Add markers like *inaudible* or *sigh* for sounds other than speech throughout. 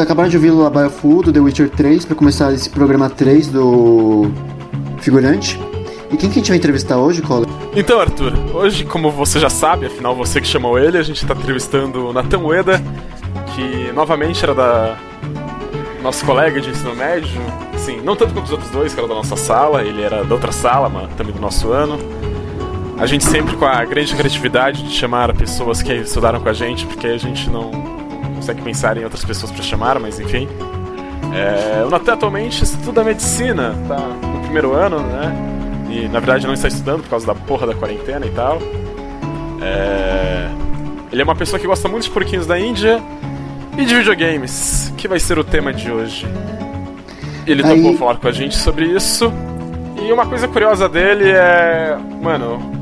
Vocês acabaram de ouvir o of do The Witcher 3, para começar esse programa 3 do Figurante. E quem que a gente vai entrevistar hoje, Collor? Então, Arthur, hoje, como você já sabe, afinal você que chamou ele, a gente está entrevistando o Nathan Ueda, que novamente era da nosso colega de ensino médio, sim, não tanto quanto os outros dois, que era da nossa sala, ele era da outra sala, mas também do nosso ano. A gente sempre com a grande criatividade de chamar pessoas que estudaram com a gente, porque a gente não consegue pensar em outras pessoas para chamar, mas enfim. É, o Natan atualmente estuda medicina, tá no primeiro ano, né? E na verdade não está estudando por causa da porra da quarentena e tal. É, ele é uma pessoa que gosta muito de porquinhos da Índia e de videogames, que vai ser o tema de hoje. Ele Aí... topou falar com a gente sobre isso. E uma coisa curiosa dele é. Mano,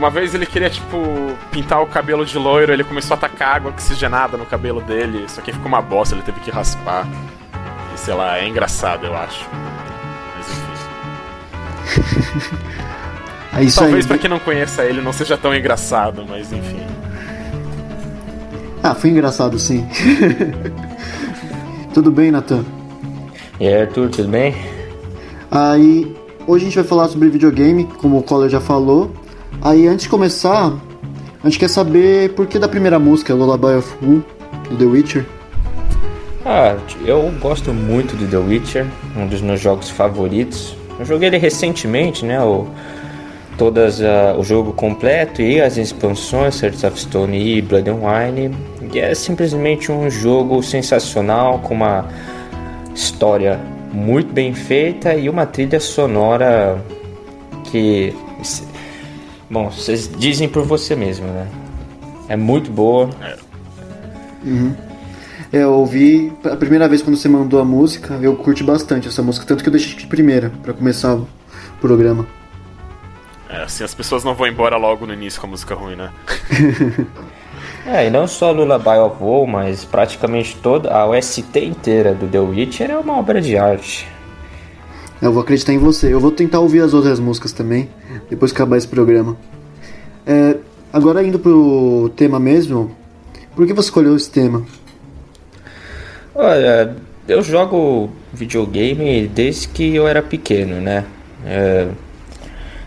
uma vez ele queria, tipo, pintar o cabelo de loiro, ele começou a atacar água oxigenada no cabelo dele, só que ficou uma bosta, ele teve que raspar. E sei lá, é engraçado, eu acho. Mas enfim. *laughs* é isso Talvez aí. pra quem não conheça ele não seja tão engraçado, mas enfim. Ah, foi engraçado sim. *laughs* tudo bem, Nathan? E aí, Arthur, tudo bem? Aí, hoje a gente vai falar sobre videogame, como o Collor já falou. Aí antes de começar, a gente quer saber por que da primeira música, Lullaby of Who, do The Witcher. Ah, eu gosto muito de The Witcher, um dos meus jogos favoritos. Eu joguei ele recentemente, né? O, todas uh, o jogo completo e as expansões, Hearts of Stone e Blood and Wine. E é simplesmente um jogo sensacional com uma história muito bem feita e uma trilha sonora que Bom, vocês dizem por você mesmo, né? É muito boa. É. Uhum. É, eu ouvi a primeira vez quando você mandou a música, eu curti bastante essa música, tanto que eu deixei de primeira para começar o programa. É, assim as pessoas não vão embora logo no início com a música ruim, né? *laughs* é, e não só Lullaby of Woe, mas praticamente toda a OST inteira do The Witcher é uma obra de arte. Eu vou acreditar em você. Eu vou tentar ouvir as outras músicas também, depois que acabar esse programa. É, agora indo pro tema mesmo, por que você escolheu esse tema? Olha, eu jogo videogame desde que eu era pequeno, né? É,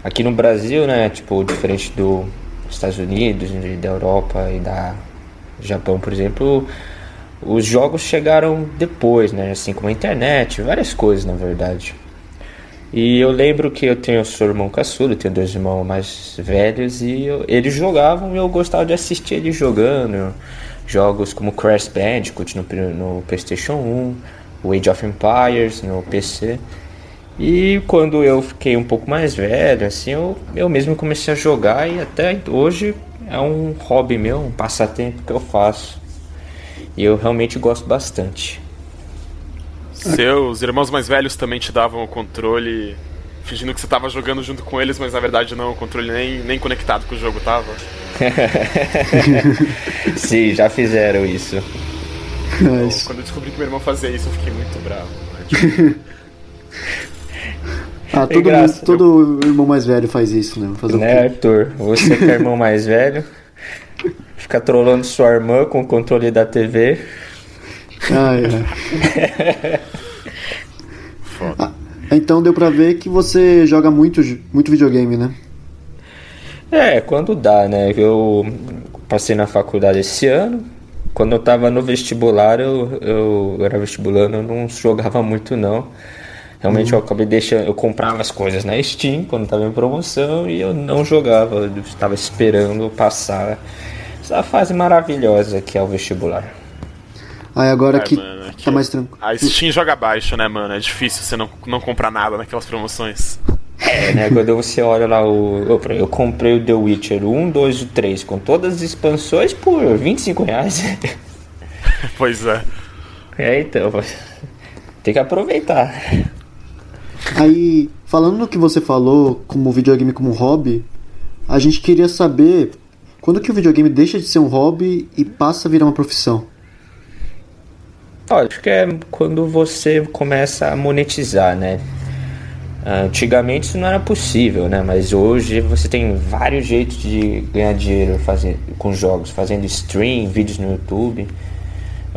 aqui no Brasil, né? Tipo, diferente dos Estados Unidos, da Europa e da Japão, por exemplo, os jogos chegaram depois, né? Assim como a internet, várias coisas, na verdade. E eu lembro que eu tenho seu irmão caçula, eu tenho dois irmãos mais velhos e eu, eles jogavam e eu gostava de assistir eles jogando. Jogos como Crash Bandicoot no, no PlayStation 1, o Age of Empires no PC. E quando eu fiquei um pouco mais velho, assim, eu, eu mesmo comecei a jogar e até hoje é um hobby meu, um passatempo que eu faço. E eu realmente gosto bastante. Seus irmãos mais velhos também te davam o controle, fingindo que você estava jogando junto com eles, mas na verdade não, o controle nem, nem conectado com o jogo tava. *laughs* Sim, já fizeram isso. Bom, quando eu descobri que meu irmão fazia isso, eu fiquei muito bravo. Né? *laughs* ah, todo, mundo, todo irmão mais velho faz isso, né? Fazer né, Arthur? Você que é irmão mais velho, fica trolando sua irmã com o controle da TV. Ah, é. *laughs* então deu pra ver que você joga muito, muito videogame, né? É, quando dá, né? Eu passei na faculdade esse ano. Quando eu tava no vestibular, eu, eu, eu era vestibulando, eu não jogava muito não. Realmente uhum. eu acabei deixando, eu comprava as coisas na Steam quando tava em promoção e eu não jogava, eu estava esperando passar essa fase maravilhosa que é o vestibular. Aí agora é, que mano, tá mais tranquilo. A Steam joga baixo, né, mano? É difícil você não, não comprar nada naquelas promoções. É, né? Quando você olha lá o. Eu, eu, comprei o The Witcher 1, 2 e 3 com todas as expansões por 25 reais. *laughs* Pois é. É, então. Tem que aproveitar. Aí, falando no que você falou como videogame como hobby, a gente queria saber quando que o videogame deixa de ser um hobby e passa a virar uma profissão. Olha, acho que é quando você começa a monetizar, né? Antigamente isso não era possível, né? Mas hoje você tem vários jeitos de ganhar dinheiro fazer, com jogos, fazendo stream, vídeos no YouTube.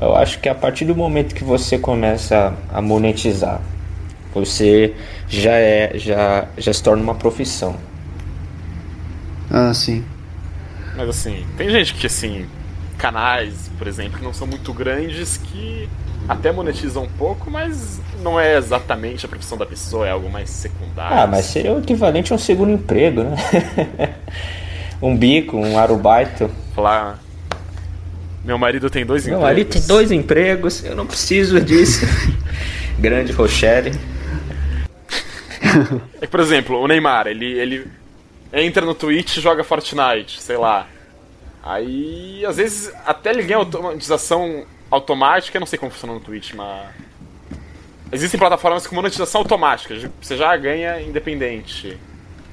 Eu acho que a partir do momento que você começa a monetizar, você já é já já se torna uma profissão. Ah, sim. Mas assim, tem gente que assim, canais, por exemplo, que não são muito grandes que até monetiza um pouco, mas não é exatamente a profissão da pessoa, é algo mais secundário. Ah, mas seria o equivalente a um segundo emprego, né? *laughs* um bico, um arubaito. Falar. Meu marido tem dois Meu empregos. Meu marido tem dois empregos, eu não preciso disso. *laughs* Grande Rochelle. É que, por exemplo, o Neymar, ele, ele entra no Twitch e joga Fortnite, sei lá. Aí, às vezes, até ele ganha automatização automática, não sei como funciona no Twitch, mas. Existem plataformas com monetização automática, você já ganha independente.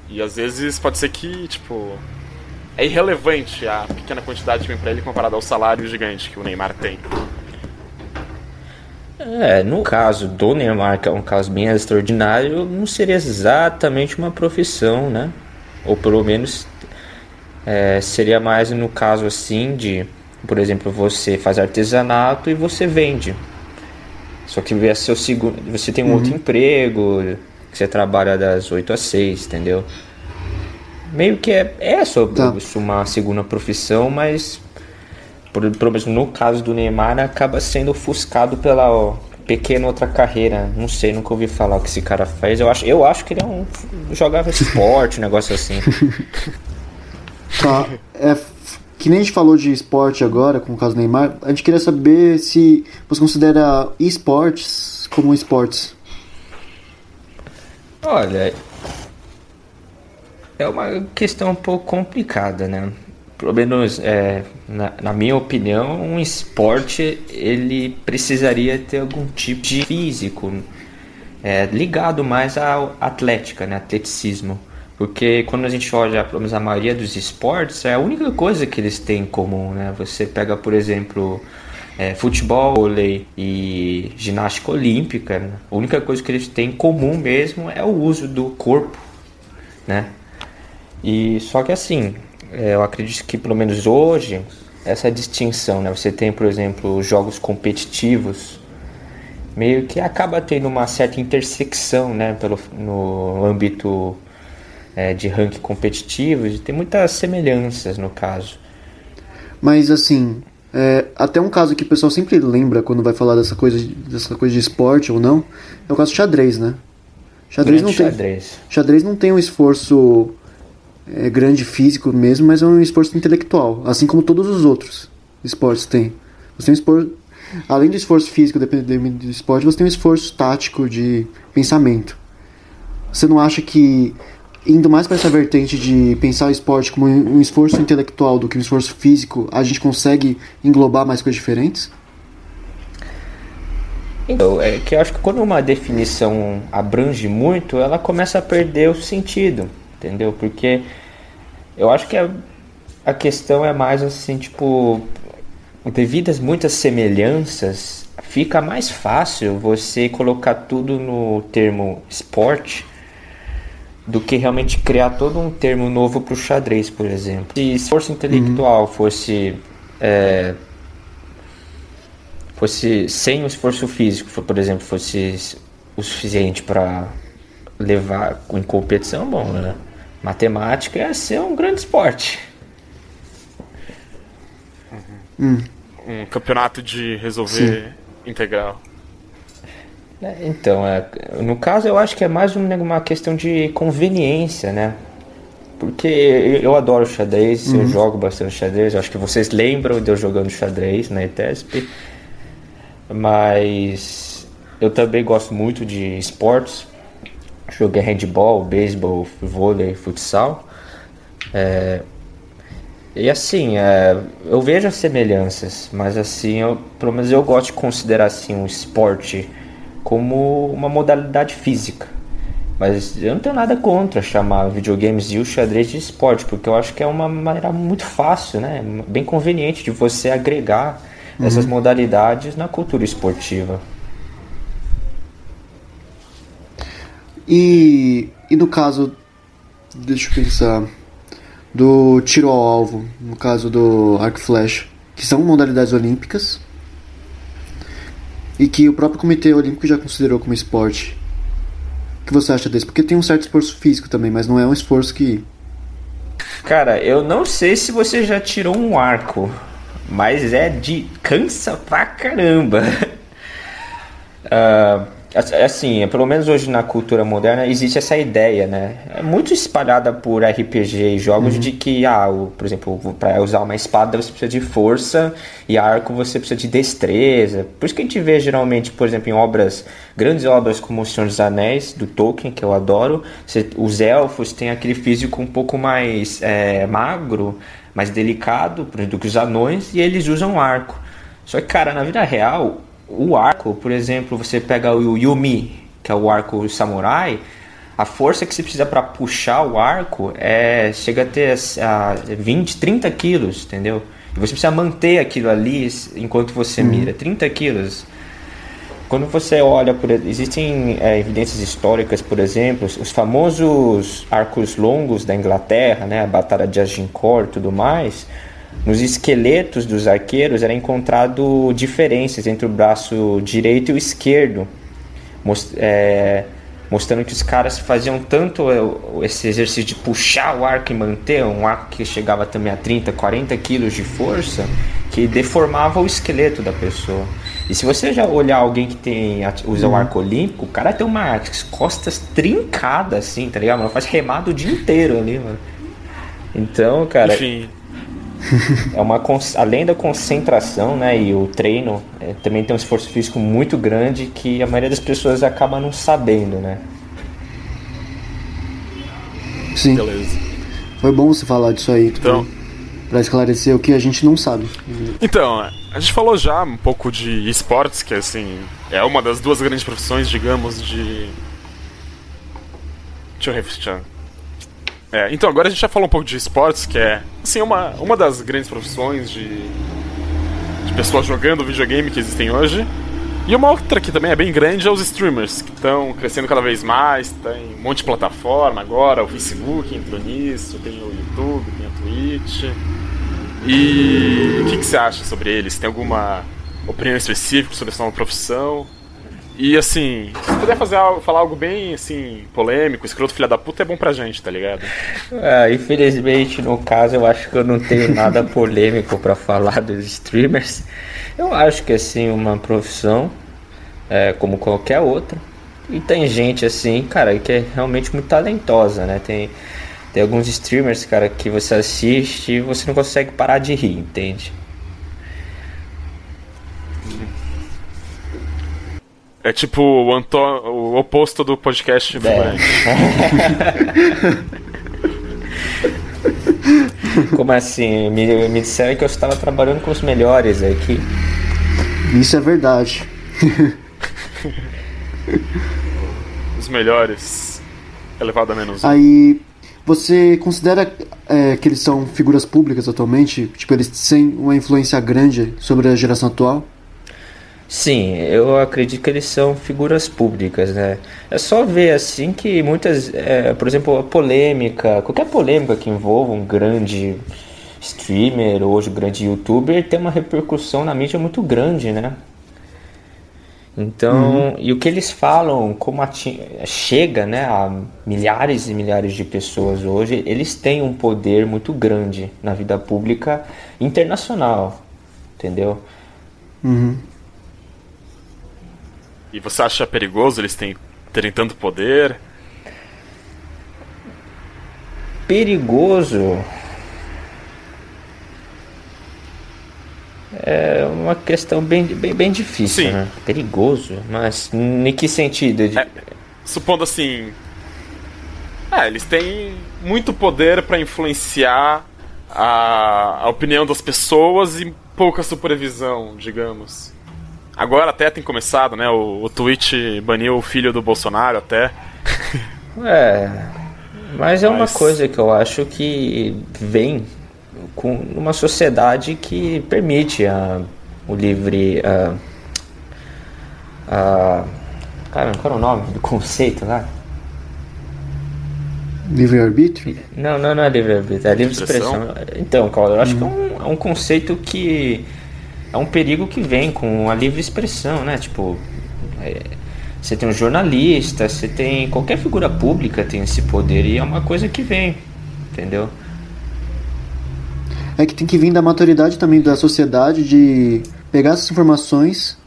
E às vezes pode ser que, tipo. É irrelevante a pequena quantidade que vem pra ele comparado ao salário gigante que o Neymar tem. É, no caso do Neymar, que é um caso bem extraordinário, não seria exatamente uma profissão, né? Ou pelo menos é, seria mais no caso assim de por exemplo, você faz artesanato e você vende. Só que é seu segundo, você tem um uhum. outro emprego, que você trabalha das 8 às 6, entendeu? Meio que é, é sobre tá. uma segunda profissão, mas por, por exemplo, no caso do Neymar acaba sendo ofuscado pela ó, pequena outra carreira. Não sei, nunca ouvi falar o que esse cara faz. Eu acho, eu acho que ele é um jogava esporte, um negócio assim. *laughs* Tá. É, que nem a gente falou de esporte agora, com o caso do Neymar, a gente queria saber se você considera esportes como esportes. Olha, é uma questão um pouco complicada, né? Pelo menos, é, na, na, minha opinião, um esporte ele precisaria ter algum tipo de físico é, ligado mais à atlética, né? Atleticismo. Porque quando a gente olha, pelo menos a maioria dos esportes, é a única coisa que eles têm em comum, né? Você pega, por exemplo, é, futebol, vôlei e ginástica olímpica, né? a única coisa que eles têm em comum mesmo é o uso do corpo, né? E só que assim, é, eu acredito que pelo menos hoje essa distinção, né? Você tem, por exemplo, jogos competitivos, meio que acaba tendo uma certa intersecção, né? Pelo, no âmbito é, de ranking competitivo, e tem muitas semelhanças no caso. Mas assim, é, até um caso que o pessoal sempre lembra quando vai falar dessa coisa, dessa coisa de esporte ou não, é o caso do xadrez, né? Xadrez não, xadrez. Tem, xadrez não tem um esforço é, grande físico mesmo, mas é um esforço intelectual, assim como todos os outros esportes têm. Você tem um esforço, além do esforço físico dependendo do esporte, você tem um esforço tático de pensamento. Você não acha que indo mais para essa vertente de pensar o esporte como um esforço intelectual do que um esforço físico, a gente consegue englobar mais coisas diferentes? Então, é que eu acho que quando uma definição abrange muito, ela começa a perder o sentido, entendeu? Porque eu acho que a, a questão é mais assim, tipo, devido às muitas semelhanças, fica mais fácil você colocar tudo no termo esporte do que realmente criar todo um termo novo para o xadrez, por exemplo. Se esforço intelectual uhum. fosse é, fosse sem o esforço físico, por exemplo, fosse o suficiente para levar em competição, bom, né? Matemática ia ser um grande esporte. Uhum. Um campeonato de resolver Sim. integral. É, então, é, no caso eu acho que é mais uma questão de conveniência, né? Porque eu adoro xadrez, uhum. eu jogo bastante xadrez, eu acho que vocês lembram de eu jogando xadrez na ETESP, mas eu também gosto muito de esportes, joguei handball, beisebol, vôlei, futsal, é, e assim, é, eu vejo as semelhanças, mas assim, eu, pelo menos eu gosto de considerar assim um esporte como uma modalidade física. Mas eu não tenho nada contra chamar videogames e o xadrez de esporte, porque eu acho que é uma maneira muito fácil, né? Bem conveniente de você agregar uhum. essas modalidades na cultura esportiva. E, e no caso, deixa eu pensar, do tiro ao alvo, no caso do arco flash, que são modalidades olímpicas, e que o próprio Comitê Olímpico já considerou como esporte. O que você acha desse? Porque tem um certo esforço físico também, mas não é um esforço que. Cara, eu não sei se você já tirou um arco, mas é de cansa pra caramba. uh, *laughs* Assim, pelo menos hoje na cultura moderna existe essa ideia, né? É muito espalhada por RPG e jogos uhum. de que, ah, o, por exemplo, para usar uma espada você precisa de força e arco você precisa de destreza. Por isso que a gente vê geralmente, por exemplo, em obras, grandes obras como O Senhor dos Anéis, do Tolkien, que eu adoro, você, os elfos têm aquele físico um pouco mais é, magro, mais delicado do que os anões e eles usam arco. Só que, cara, na vida real, o arco, por exemplo, você pega o Yumi, que é o arco samurai, a força que você precisa para puxar o arco é chega a ter a 20, 30 quilos, entendeu? E você precisa manter aquilo ali enquanto você uhum. mira, 30 quilos. Quando você olha, por, existem é, evidências históricas, por exemplo, os famosos arcos longos da Inglaterra, né, a Batalha de Agincourt e tudo mais, nos esqueletos dos arqueiros era encontrado diferenças entre o braço direito e o esquerdo, most é, mostrando que os caras faziam tanto esse exercício de puxar o arco e manter um arco que chegava também a 30, 40 quilos de força, que deformava o esqueleto da pessoa. E se você já olhar alguém que tem usa o arco olímpico, o cara tem uma costas trincadas assim, tá ligado? Mano? Faz remado o dia inteiro ali, mano. Então, cara. Enfim é uma além da concentração, né, e o treino, é, também tem um esforço físico muito grande que a maioria das pessoas acaba não sabendo, né? Sim. Beleza. Foi bom você falar disso aí, então, para esclarecer o que a gente não sabe. Então, a gente falou já um pouco de esportes, que assim, é uma das duas grandes profissões, digamos, de Deixa eu refletir. É, então, agora a gente já falou um pouco de esportes, que é, assim, uma, uma das grandes profissões de, de pessoas jogando videogame que existem hoje. E uma outra que também é bem grande é os streamers, que estão crescendo cada vez mais, tem um monte de plataforma agora, o Facebook entrou nisso, tem o YouTube, tem a Twitch. E o que, que você acha sobre eles? Tem alguma opinião específica sobre essa nova profissão? E assim, se puder fazer algo, falar algo bem assim, polêmico, escroto filha da puta, é bom pra gente, tá ligado? É, infelizmente, no caso, eu acho que eu não tenho nada *laughs* polêmico para falar dos streamers. Eu acho que assim, uma profissão é, como qualquer outra. E tem gente assim, cara, que é realmente muito talentosa, né? Tem, tem alguns streamers, cara, que você assiste e você não consegue parar de rir, entende? É tipo o, Anto... o oposto do podcast É. *laughs* Como assim? Me, me disseram que eu estava trabalhando com os melhores aqui. Isso é verdade. *laughs* Os melhores. Elevado a menos um. Aí, você considera é, que eles são figuras públicas atualmente? Tipo, eles têm uma influência grande sobre a geração atual? Sim, eu acredito que eles são figuras públicas, né? É só ver assim que muitas, é, por exemplo, a polêmica, qualquer polêmica que envolva um grande streamer ou hoje um grande youtuber tem uma repercussão na mídia muito grande, né? Então, e o que eles falam, como chega né, a milhares e milhares de pessoas hoje, eles têm um poder muito grande na vida pública internacional, entendeu? Uhum. E você acha perigoso eles terem, terem tanto poder? perigoso é uma questão bem, bem, bem difícil, Sim. né? Perigoso, mas em que sentido? É, supondo assim. É, eles têm muito poder pra influenciar a, a opinião das pessoas e pouca supervisão, digamos. Agora até tem começado, né? O, o Twitch baniu o filho do Bolsonaro até. É, mas é uma Mas- coisa que eu acho que vem com uma sociedade que permite a, o livre. A, a, caramba, qual era o nome do conceito lá? Livre-arbítrio? Não, não, não é livre arbítrio, é livre Expressão? Então, Claudio, eu acho que é um, é um conceito que é um perigo que vem com a livre expressão, né? Tipo, é, você tem um jornalista, você tem qualquer figura pública tem esse poder e é uma coisa que vem, entendeu? É que tem que vir da maturidade também da sociedade de pegar essas informações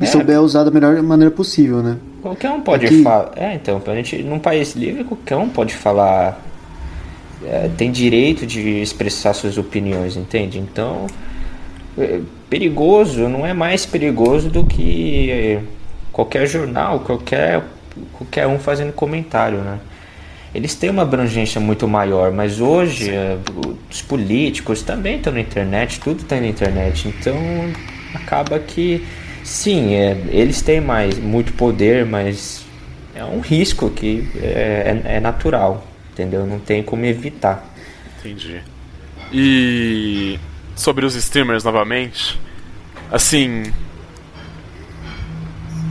e É. souber usar da melhor maneira possível, né? Qualquer um pode É que- falar. É, então, a gente, num país livre, qualquer um pode falar. é, tem direito de expressar suas opiniões, entende? Então, é, perigoso não é mais perigoso do que qualquer jornal, qualquer, qualquer um fazendo comentário, né? Eles têm uma abrangência muito maior, mas hoje é, os políticos também estão na internet, tudo está na internet, então acaba que sim, é, eles têm mais muito poder, mas é um risco que é, é- é natural, entendeu? Não tem como evitar. Entendi. E sobre os streamers novamente, assim,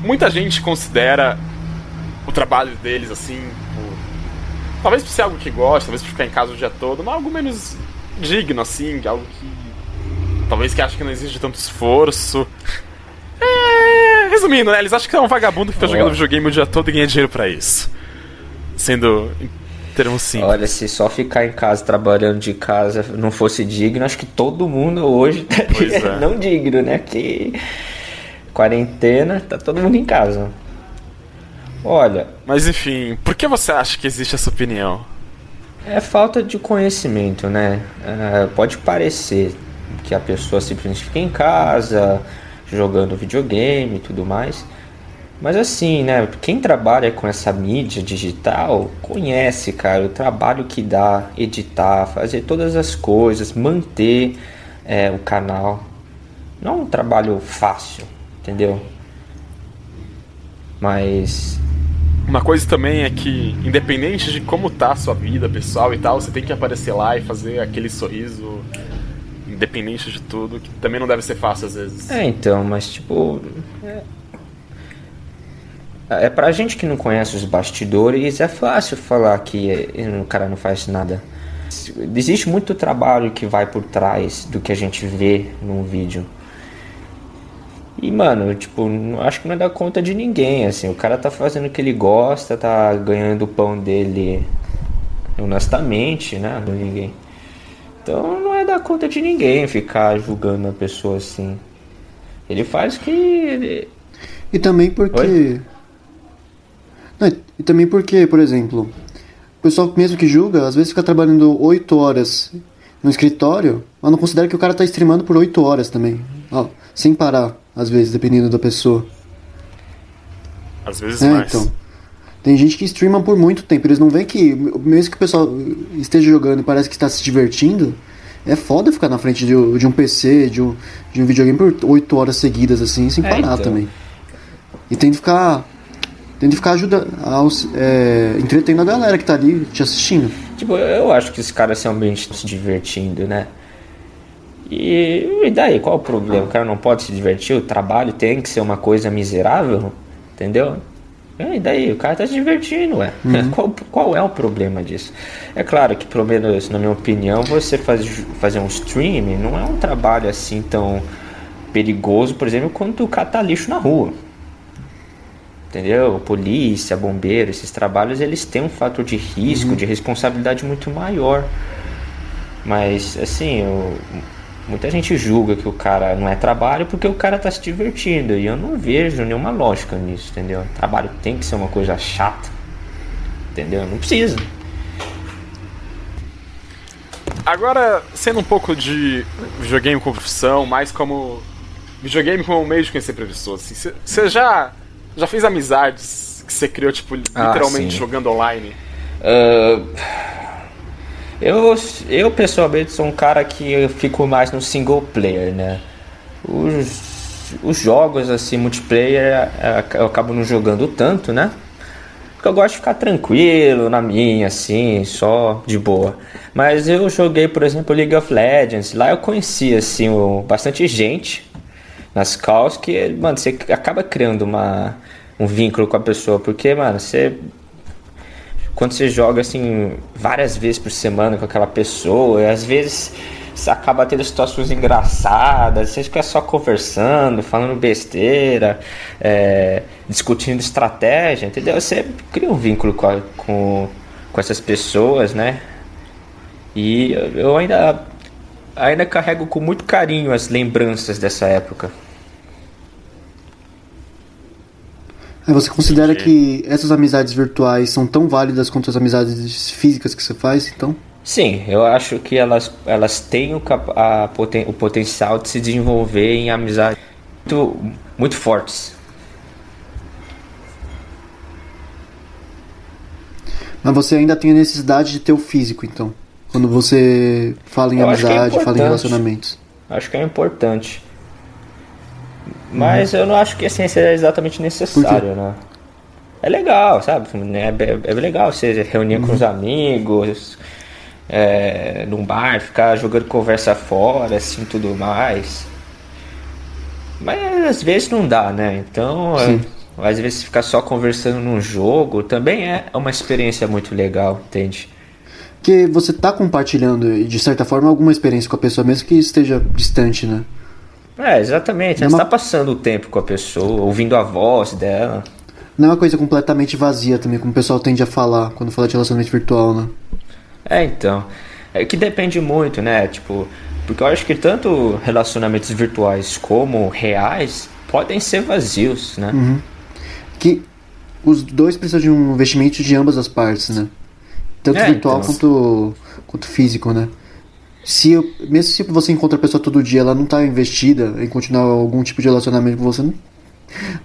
muita gente considera o trabalho deles assim, por- talvez por ser algo que gosta, talvez por ficar em casa o dia todo, mas algo menos digno assim, algo que talvez que acha que não exige tanto esforço. É, resumindo, né, eles acham que é um vagabundo que fica jogando videogame o dia todo e ganha dinheiro pra isso. Sendo Olha, se só ficar em casa trabalhando de casa não fosse digno, acho que todo mundo hoje *laughs* estaria é. não digno, né? Que quarentena, tá todo mundo em casa. Olha, Mas enfim, por que você acha que existe essa opinião? É falta de conhecimento, né? É, pode parecer que a pessoa simplesmente fica em casa, jogando videogame e tudo mais. Mas assim, né? Quem trabalha com essa mídia digital conhece, cara, o trabalho que dá editar, fazer todas as coisas, manter é, o canal. Não é um trabalho fácil, entendeu? Mas Uma coisa também é que, independente de como tá a sua vida pessoal e tal, você tem que aparecer lá e fazer aquele sorriso, independente de tudo, que também não deve ser fácil às vezes. É, então, mas tipo. é, é pra gente que não conhece os bastidores, é fácil falar que o cara não faz nada. Existe muito trabalho que vai por trás do que a gente vê num vídeo. E, mano, tipo, acho que não dá conta de ninguém, assim. O cara tá fazendo o que ele gosta, tá ganhando o pão dele honestamente, né? Ninguém. Então não é dar conta de ninguém ficar julgando a pessoa assim. Ele faz o que. Ele... E também porque. Não, e também porque, por exemplo, o pessoal mesmo que julga, às vezes fica trabalhando 8 horas no escritório, mas não considera que o cara tá streamando por 8 horas também. Ó, sem parar, às vezes, dependendo da pessoa. Às vezes é, mais. Então. Tem gente que streama por muito tempo, eles não veem que, mesmo que o pessoal esteja jogando e parece que está se divertindo, é foda ficar na frente de, de um PC, de um, de um videogame por 8 horas seguidas, assim, sem é, parar então. também. E tem que ficar. Tem que ficar ajuda, aos, é, entretendo a galera que tá ali te assistindo. Tipo, eu acho que esse cara realmente estão se divertindo, né? E, e daí, qual o problema? O cara não pode se divertir, o trabalho tem que ser uma coisa miserável, entendeu? E daí, o cara tá se divertindo, ué. Uhum. *laughs* Qual, qual é o problema disso? É claro que, pelo menos na minha opinião, você faz, fazer um stream não é um trabalho assim tão perigoso, por exemplo, quanto catar lixo na rua. Entendeu? Polícia, bombeiro, esses trabalhos, eles têm um fator de risco, uhum. de responsabilidade muito maior. Mas, assim, eu, Muita gente julga que o cara não é trabalho porque o cara tá se divertindo. E eu não vejo nenhuma lógica nisso, entendeu? Trabalho tem que ser uma coisa chata. Entendeu? Não precisa. Agora, sendo um pouco de videogame como profissão, mais como videogame como um meio de conhecer pessoas, assim, você já, já fez amizades que você criou, tipo, ah, literalmente ah, jogando online? Uh, eu, eu pessoalmente sou um cara que fico mais no single player, né? Os, os jogos assim, multiplayer, é, eu acabo não jogando tanto, né? Porque eu gosto de ficar tranquilo na minha, assim, só de boa. Mas eu joguei, por exemplo, League of Legends. Lá eu conheci, assim, bastante gente nas calls que, mano, você acaba criando uma, um vínculo com a pessoa. Porque, mano, você quando você joga assim várias vezes por semana com aquela pessoa, às vezes você acaba tendo situações engraçadas, você fica só conversando, falando besteira, é, discutindo estratégia, entendeu? Você cria um vínculo com, a, com, com essas pessoas, né? E eu ainda, ainda carrego com muito carinho as lembranças dessa época. Você considera que essas amizades virtuais são tão válidas quanto as amizades físicas que você faz, então? Sim, eu acho que elas, elas têm o, a, o potencial de se desenvolver em amizades muito, muito fortes. Mas você ainda tem a necessidade de ter o físico, então? Quando você fala em eu é amizade, é fala em relacionamentos. Acho que é importante. Mas uhum. eu não acho que a ciência é exatamente necessária, né? É legal, sabe? É, é, é legal você reunir uhum. com os amigos, é, num bar, ficar jogando conversa fora, assim, tudo mais. Mas às vezes não dá, né? Então, é, às vezes ficar só conversando num jogo também é uma experiência muito legal, entende? Que você está compartilhando, de certa forma, alguma experiência com a pessoa, mesmo que esteja distante, né? É, exatamente. Você está passando o tempo com a pessoa, ouvindo a voz dela. Não é uma coisa completamente vazia também, como o pessoal tende a falar quando fala de relacionamento virtual, né? É, então. É que depende muito, né? Tipo, porque eu acho que tanto relacionamentos virtuais como reais podem ser vazios, né? Uhum. Que os dois precisam de um investimento de ambas as partes, né? Tanto é, virtual então... quanto, quanto físico, né? Se eu, mesmo se você encontra a pessoa todo dia, ela não está investida em continuar algum tipo de relacionamento com você, não,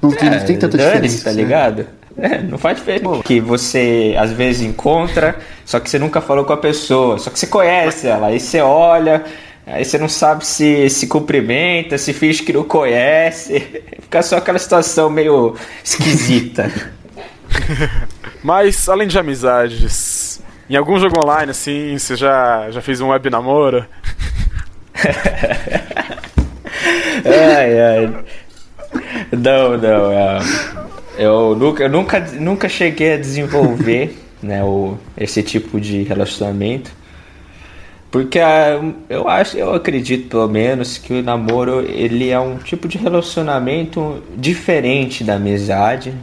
não, tem, não tem tanta diferença. Tá né? ligado? É, não faz diferença. Que você às vezes encontra, só que você nunca falou com a pessoa, só que você conhece ela, aí você olha, aí você não sabe se se cumprimenta, se finge que não conhece, *laughs* fica só aquela situação meio esquisita. *laughs* Mas além de amizades, em algum jogo online, assim, você já, já fez um web namoro? *laughs* ai, ai. Não, não. É... Eu nunca, eu nunca, nunca cheguei a desenvolver né, o, esse tipo de relacionamento. Porque ah, eu acho, eu acredito pelo menos que o namoro ele é um tipo de relacionamento diferente da amizade.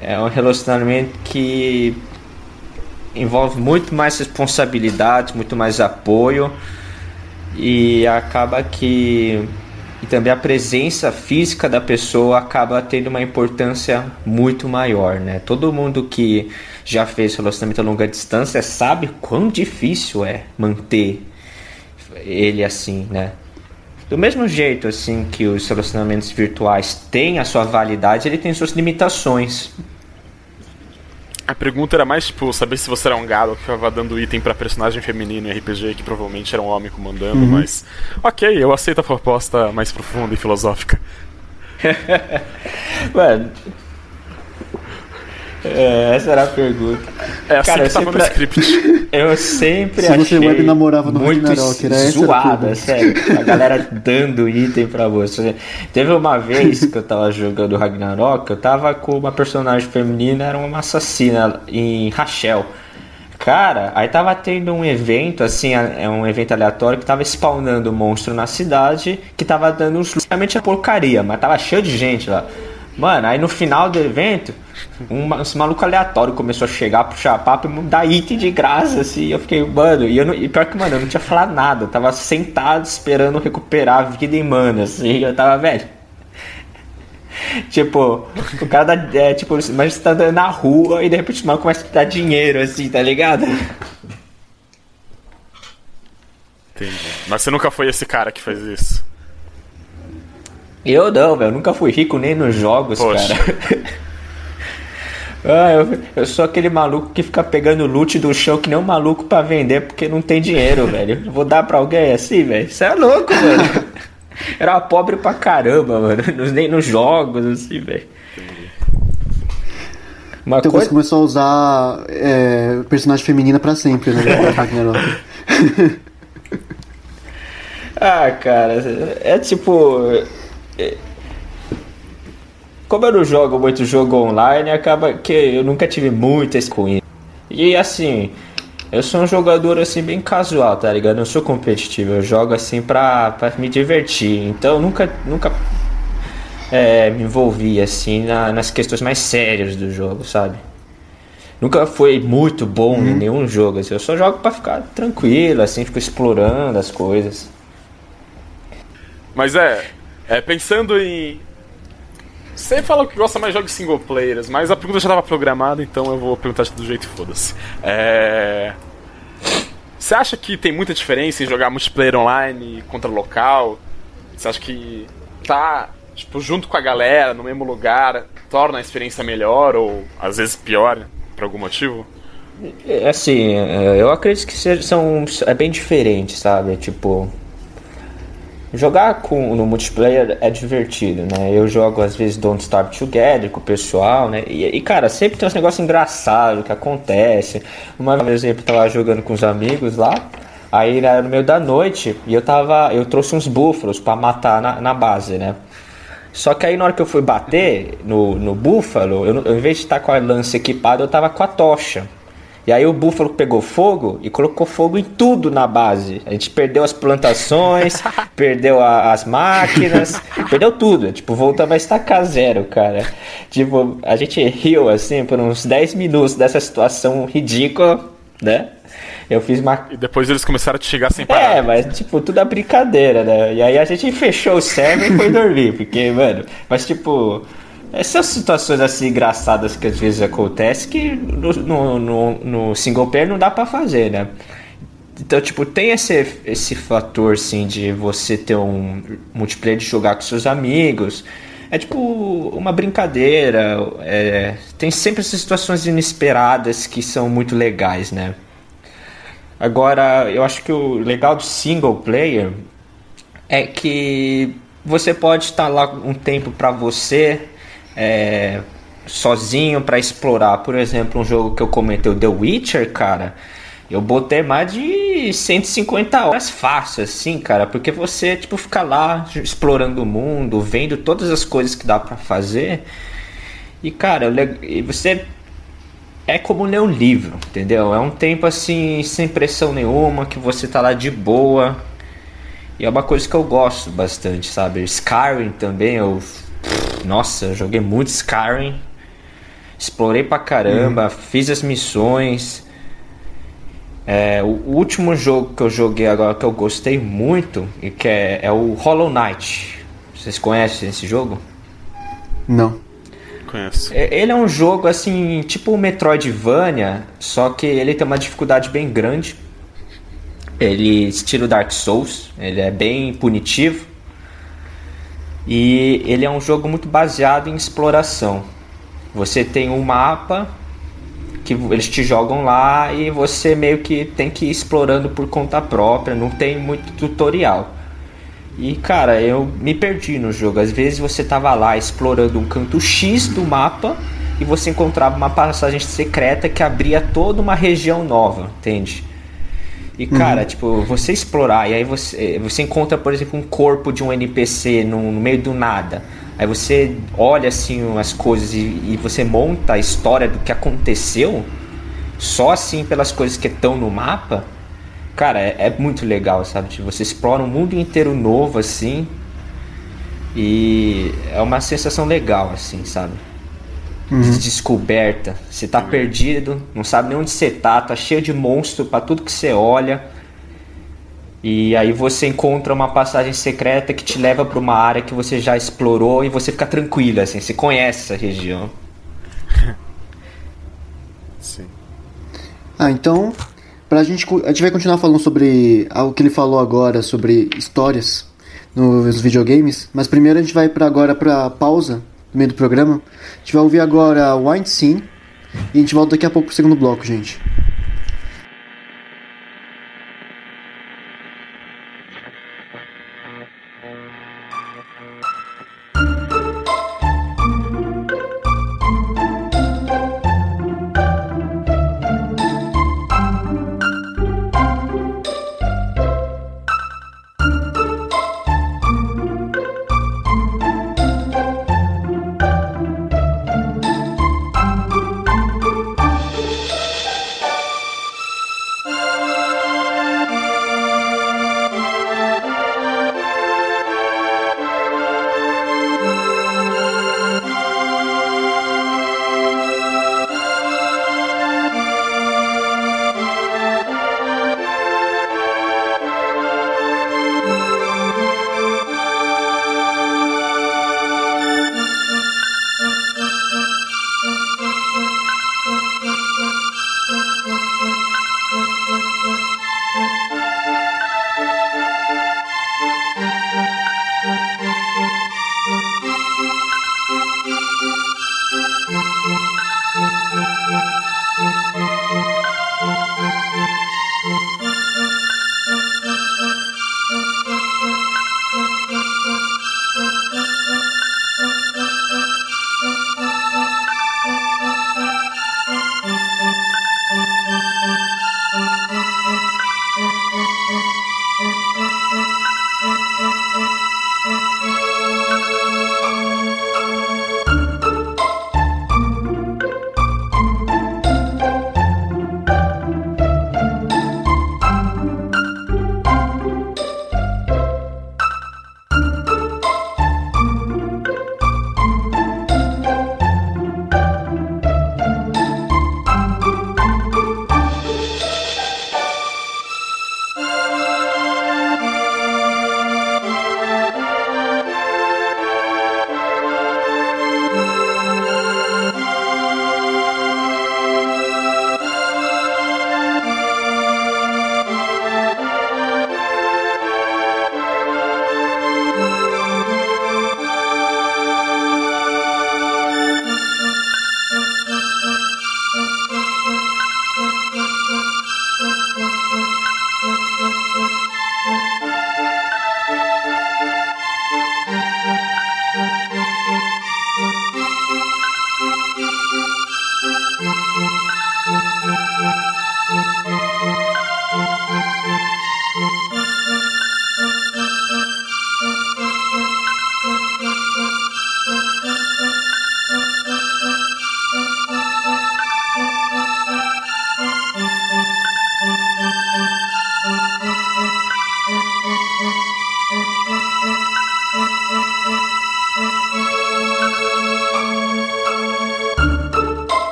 É um relacionamento que envolve muito mais responsabilidades, muito mais apoio e acaba que e também a presença física da pessoa acaba tendo uma importância muito maior, né? Todo mundo que já fez relacionamento a longa distância sabe quão difícil é manter ele assim, né? Do mesmo jeito assim que os relacionamentos virtuais têm a sua validade, ele tem suas limitações. A pergunta era mais, tipo, saber se você era um gado que ficava dando item pra personagem feminino em RPG, que provavelmente era um homem comandando, uhum. mas. Ok, eu aceito a proposta mais profunda e filosófica. *laughs* Mano, é, essa era a pergunta. É assim Cara, que tava sempre, no script. *laughs* Eu sempre Se achei você web namorava no muito Ragnarok, era zoada, sério. A galera dando item pra você. Teve uma vez que eu tava jogando Ragnarok, eu tava com uma personagem feminina, era uma assassina em Rachel. Cara, aí tava tendo um evento, assim, é um evento aleatório que tava spawnando monstro na cidade, que tava dando justamente a porcaria, mas tava cheio de gente lá. Mano, aí no final do evento, um, maluco aleatório começou a chegar, puxar papo e dar item de graça, assim. Eu fiquei, mano, e, eu não, e pior que, mano, eu não tinha falado nada. Eu tava sentado esperando recuperar a vida em mana, assim. Eu tava, velho. *laughs* tipo, o cara dá, é, tipo, mas você tá andando na rua e de repente o maluco começa a dar dinheiro, assim, tá ligado? Entendi. Mas você nunca foi esse cara que fez isso? Eu não, velho. Nunca fui rico nem nos jogos, Poxa. cara. *laughs* ah, eu, eu, sou aquele maluco que fica pegando loot do chão que nem um maluco pra vender porque não tem dinheiro, *laughs* velho. Vou dar pra alguém assim, velho. Você é louco, mano. *laughs* Era pobre pra caramba, mano. Nem nos jogos, assim, velho. Uma então coisa... você começou a usar é, personagem feminina pra sempre, né? ah, cara, é tipo como eu não jogo muito jogo online, acaba que eu nunca tive com isso. E assim, eu sou um jogador assim bem casual, tá ligado? Eu não sou competitivo, eu jogo assim pra, pra me divertir. Então eu nunca, nunca é, me envolvi assim na, nas questões mais sérias do jogo, sabe? Nunca foi muito bom uhum. em nenhum jogo, assim. Eu só jogo pra ficar tranquilo, assim, fico explorando as coisas. Mas é, é, pensando em. Você falou que gosta mais de jogos single players, mas a pergunta já estava programada, então eu vou perguntar do jeito foda-se. É... Você acha que tem muita diferença em jogar multiplayer online contra local? Você acha que tá tipo, junto com a galera, no mesmo lugar, torna a experiência melhor ou às vezes pior, por algum motivo? É, assim, é, eu acredito que são, é bem diferente, sabe? Tipo, Jogar com, no multiplayer é divertido, né? Eu jogo às vezes Don't Starve Together com o pessoal, né? E, e cara, sempre tem uns negócios engraçados que acontece. Uma vez, eu tava jogando com os amigos lá, aí era no meio da noite e eu tava. Eu trouxe uns búfalos para matar na, na base, né? Só que aí na hora que eu fui bater no, no búfalo, eu, eu, em vez de estar com a lança equipada, eu tava com a tocha. E aí o búfalo pegou fogo e colocou fogo em tudo na base. A gente perdeu as plantações, *laughs* perdeu a, as máquinas, *laughs* perdeu tudo. Tipo, voltamos a estacar zero, cara. Tipo, a gente riu assim por uns 10 minutos dessa situação ridícula, né? Eu fiz uma. E depois eles começaram a te chegar sem parar. É, mas tipo, tudo é brincadeira, né? E aí a gente fechou o server e foi dormir, porque, mano. Mas tipo. Essas situações assim engraçadas que às vezes acontecem que no, no, no, no single player não dá para fazer, né? Então, tipo, tem esse, esse fator, sim, de você ter um multiplayer de jogar com seus amigos. É tipo uma brincadeira. É, tem sempre essas situações inesperadas que são muito legais, né? Agora, eu acho que o legal do single player é que você pode estar lá um tempo para você é, sozinho para explorar. Por exemplo, um jogo que eu comentei, o The Witcher, cara. Eu botei mais de 150 horas fácil, assim, cara, porque você, tipo, fica lá explorando o mundo, vendo todas as coisas que dá para fazer. E cara, você é como ler um livro, entendeu? É um tempo assim, sem pressão nenhuma, que você tá lá de boa. E é uma coisa que eu gosto bastante, sabe? Skyrim também, eu. Nossa, eu joguei muito Skyrim. Explorei pra caramba, hum. fiz as missões. É, o último jogo que eu joguei agora que eu gostei muito e que é, é o Hollow Knight. Vocês conhecem esse jogo? Não. Conheço. É, ele é um jogo assim, tipo o Metroidvania, só que ele tem uma dificuldade bem grande. Ele estilo Dark Souls, ele é bem punitivo. E ele é um jogo muito baseado em exploração. Você tem um mapa que eles te jogam lá e você meio que tem que ir explorando por conta própria, não tem muito tutorial. E cara, eu me perdi no jogo. Às vezes você tava lá explorando um canto X do mapa e você encontrava uma passagem secreta que abria toda uma região nova, entende? E cara, uhum. tipo, você explorar e aí você, você encontra, por exemplo, um corpo de um NPC no, no meio do nada. Aí você olha assim as coisas e, e você monta a história do que aconteceu só assim pelas coisas que estão no mapa Cara, é, é muito legal, sabe? Tipo, você explora um mundo inteiro novo, assim. E é uma sensação legal, assim, sabe? Uhum. De descoberta. Você tá perdido, não sabe nem onde você tá, tá cheio de monstro para tudo que você olha. E aí você encontra uma passagem secreta que te leva para uma área que você já explorou e você fica tranquilo, assim, você conhece essa região. *laughs* Sim. Ah, então Pra gente, a gente vai continuar falando sobre o que ele falou agora, sobre histórias nos videogames, mas primeiro a gente vai para agora para pausa meio do programa. A gente vai ouvir agora Wind Scene e a gente volta daqui a pouco pro segundo bloco, gente.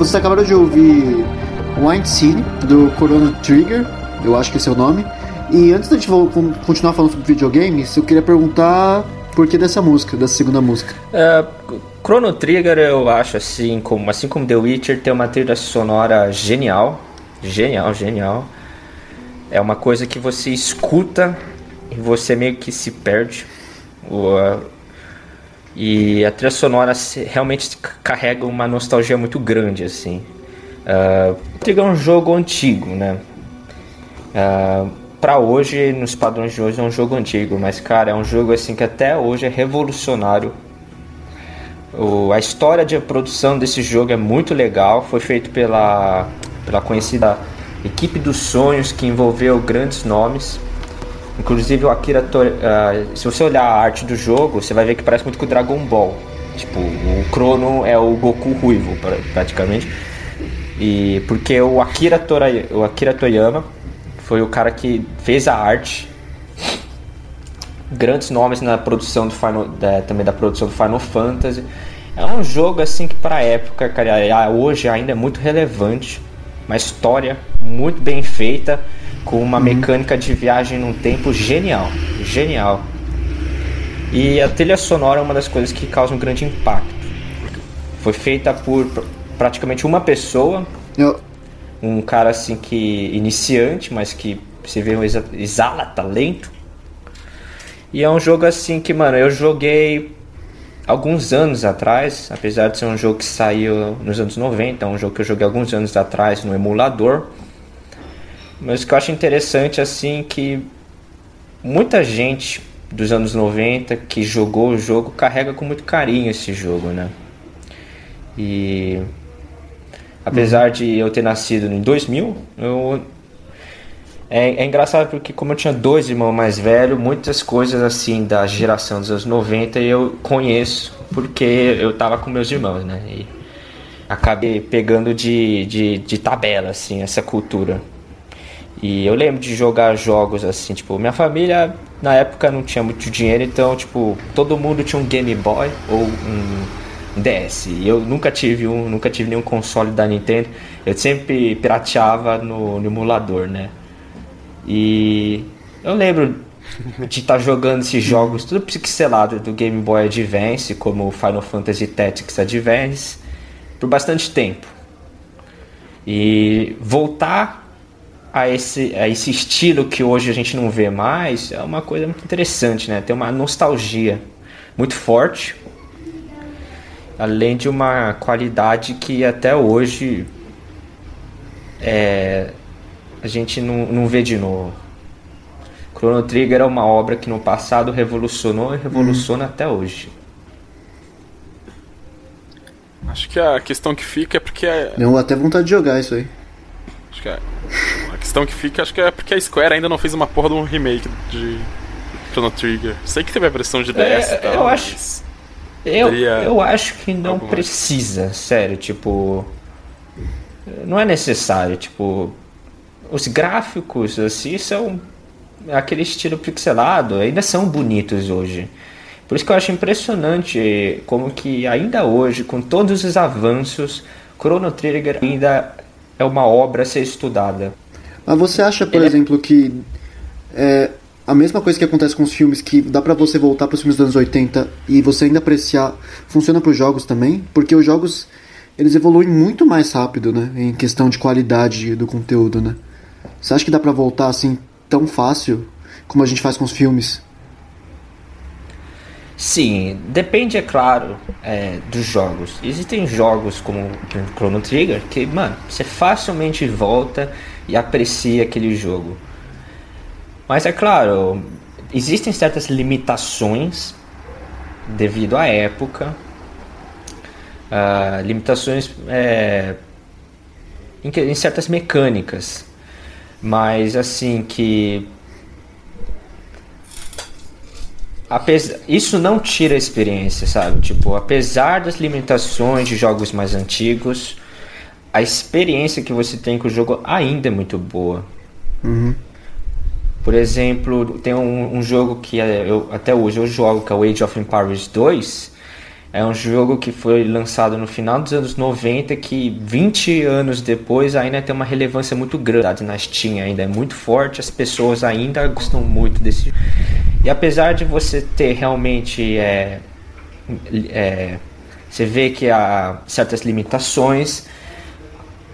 Vocês acabaram de ouvir Wind City, do Chrono Trigger, eu acho que esse é o nome. E antes da gente continuar falando sobre videogames, eu queria perguntar por que dessa música, dessa segunda música. Uh, Chrono Trigger eu acho assim como, assim como The Witcher tem uma trilha sonora genial, genial, genial. É uma coisa que você escuta e você meio que se perde. O, e a trilha sonora realmente carrega uma nostalgia muito grande assim. Uh, Trigger é um jogo antigo, né? Uh, para hoje, nos padrões de hoje, é um jogo antigo, mas cara, é um jogo assim que até hoje é revolucionário. O, a história de produção desse jogo é muito legal, foi feito pela, pela conhecida equipe dos sonhos que envolveu grandes nomes. Inclusive o Akira uh, se você olhar a arte do jogo, você vai ver que parece muito com o Dragon Ball. Tipo, o Crono é o Goku ruivo, praticamente. E porque o Akira, o Akira Toyama foi o cara que fez a arte. Grandes nomes na produção do Final, da, também da produção do Final Fantasy. É um jogo assim que para época, cara, hoje ainda é muito relevante. Uma história muito bem feita, com uma uhum. mecânica de viagem num tempo genial, genial. E a trilha sonora é uma das coisas que causa um grande impacto. Foi feita por praticamente uma pessoa. Um cara assim que iniciante, mas que você vê um exala talento. E é um jogo assim que, mano, eu joguei alguns anos atrás, apesar de ser um jogo que saiu nos anos 90, é um jogo que eu joguei alguns anos atrás no emulador. Mas o que eu acho interessante assim que muita gente dos anos 90 que jogou o jogo carrega com muito carinho esse jogo, né? E Apesar de eu ter nascido em 2000, eu... É, é, engraçado porque como eu tinha dois irmãos mais velhos, muitas coisas assim da geração dos anos 90 eu conheço porque eu tava com meus irmãos, né? E acabei pegando de, de, de tabela, assim, essa cultura. E eu lembro de jogar jogos assim, tipo, minha família na época não tinha muito dinheiro, então, tipo, todo mundo tinha um Game Boy ou um DS. Eu nunca tive um, nunca tive nenhum console da Nintendo. Eu sempre pirateava no, no emulador, né? E eu lembro de estar tá jogando esses jogos tudo pixelado do Game Boy Advance, como Final Fantasy Tactics Advance, por bastante tempo. E voltar a esse, a esse estilo que hoje a gente não vê mais é uma coisa muito interessante, né? Tem uma nostalgia muito forte além de uma qualidade que até hoje é, a gente não, não vê de novo. Chrono Trigger é uma obra que no passado revolucionou e revoluciona até hoje. Acho que a questão que fica é porque. É... Deu até vontade de jogar isso aí. Acho que é... *laughs* A questão que fica acho que é porque a Square ainda não fez uma porra de um remake de Chrono Trigger. Sei que teve a versão de DS é, e tal. Eu acho. Eu, eu acho que não precisa, mais. sério, tipo. Não é necessário, tipo. Os gráficos, assim, são aquele estilo pixelado, ainda são bonitos hoje. Por isso que eu acho impressionante como que ainda hoje, com todos os avanços, Chrono Trigger ainda é uma obra a ser estudada. Mas você acha, por Ele é exemplo, é... que é, a mesma coisa que acontece com os filmes, que dá para você voltar para os filmes dos anos 80 e você ainda apreciar, funciona para os jogos também, porque os jogos eles evoluem muito mais rápido, né, em questão de qualidade do conteúdo, né? Você acha que dá para voltar assim tão fácil como a gente faz com os filmes? Sim, depende, é claro, é, dos jogos. Existem jogos como Chrono Trigger que, mano, você facilmente volta e aprecia aquele jogo. Mas é claro, existem certas limitações devido à época, uh, limitações é, em, em certas mecânicas, mas assim que apesar, isso não tira a experiência, sabe? Tipo, apesar das limitações de jogos mais antigos, a experiência que você tem com o jogo ainda é muito boa. Uhum. Por exemplo, tem um, um jogo que é, eu, até hoje eu jogo, que é o Age of Empires 2. É um jogo que foi lançado no final dos anos 90 que 20 anos depois ainda tem uma relevância muito grande na Steam, ainda é muito forte, as pessoas ainda gostam muito desse jogo. E apesar de você ter realmente é, é, você vê que há certas limitações,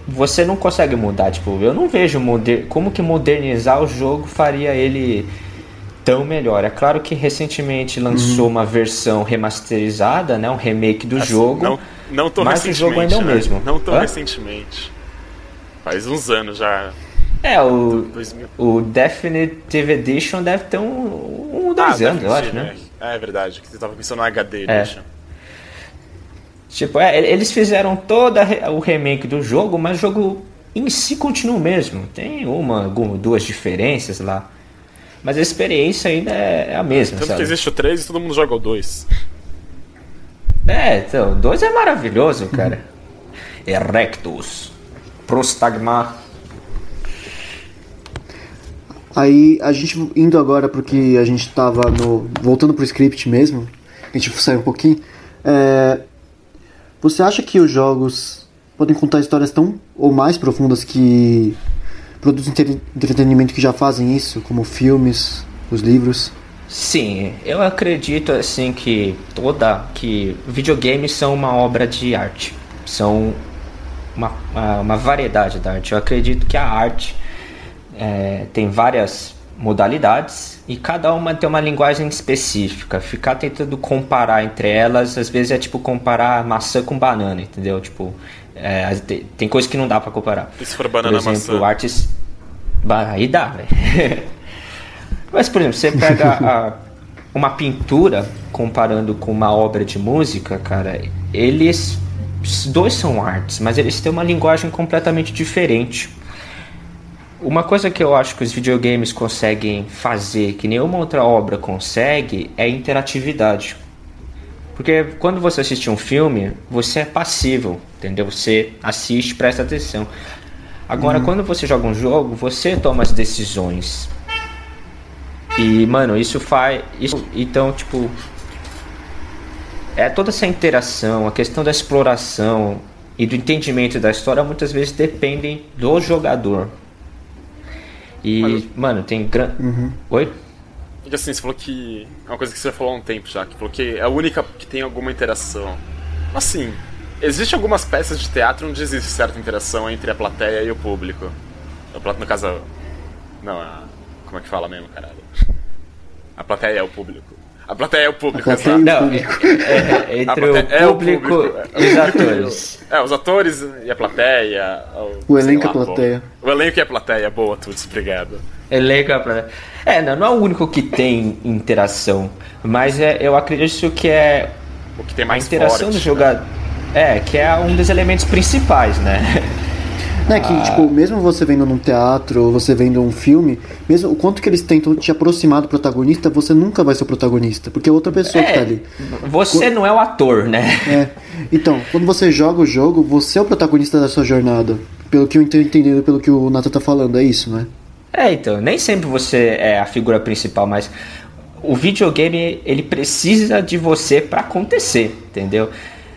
você não consegue mudar, tipo, eu não vejo moder como que modernizar o jogo faria ele tão melhor. É claro que recentemente lançou uhum. uma versão remasterizada, né, um remake do assim, jogo. Não, não tão mas o jogo ainda é o né? mesmo. Não tão Hã? recentemente. Faz uns anos já. É, o, o Definitive Edition deve ter um, um dois ah, anos, eu acho, né? É, é verdade, que você tava pensando no HD é. Edition. Tipo, é, eles fizeram todo o remake do jogo, mas o jogo em si continua o mesmo. Tem uma, duas diferenças lá. Mas a experiência ainda é, é a mesma. Tanto sabe? que existe o 3 e todo mundo joga o 2. É, então, o 2 é maravilhoso, cara. Erectus. Prostagma. Aí a gente indo agora porque a gente tava no. voltando pro script mesmo, a gente saiu um pouquinho. É, você acha que os jogos podem contar histórias tão ou mais profundas que produtos de entretenimento que já fazem isso, como filmes, os livros? Sim, eu acredito assim que toda que videogames são uma obra de arte, são uma, uma variedade da arte. Eu acredito que a arte é, tem várias modalidades e cada uma tem uma linguagem específica. Ficar tentando comparar entre elas, às vezes é tipo comparar maçã com banana, entendeu? Tipo, é, tem coisa que não dá para comparar. E se for banana por exemplo, maçã? artes. Aí dá, velho. *laughs* Mas, por exemplo, você pega a, uma pintura comparando com uma obra de música, cara, eles. Dois são artes, mas eles têm uma linguagem completamente diferente. Uma coisa que eu acho que os videogames conseguem fazer, que nenhuma outra obra consegue, é interatividade. Porque quando você assiste um filme, você é passivo, entendeu? Você assiste, presta atenção. Agora, uhum. quando você joga um jogo, você toma as decisões. E, mano, isso faz. Isso, então, tipo. É toda essa interação, a questão da exploração e do entendimento da história muitas vezes dependem do jogador. E, Mas, mano, tem grande. Uhum. Oi? E assim, você falou que. É uma coisa que você falou há um tempo já, que falou que é a única que tem alguma interação. Assim, existem algumas peças de teatro onde existe certa interação entre a plateia e o público. No caso. Não, a, como é que fala mesmo, caralho? A plateia é o público. A plateia é o público, exato. Não, é, é, entre o público, é o público e os atores. É, os atores e a plateia. O, o elenco e a plateia. O elenco e a plateia, boa, tudo obrigado. Elenco e a plateia. É, não, não é o único que tem interação, mas é, eu acredito que é. O que tem mais a interação forte, do jogador. Né? É, que é um dos elementos principais, né? Né, que, ah. tipo, mesmo você vendo num teatro, ou você vendo um filme, mesmo o quanto que eles tentam te aproximar do protagonista, você nunca vai ser o protagonista, porque é outra pessoa é, que tá ali. Você não é o ator, né? É. Então, quando você joga o jogo, você é o protagonista da sua jornada. Pelo que eu estou entendendo, pelo que o Nathan tá falando, é isso, né? É, então, nem sempre você é a figura principal, mas o videogame, ele precisa de você para acontecer, entendeu?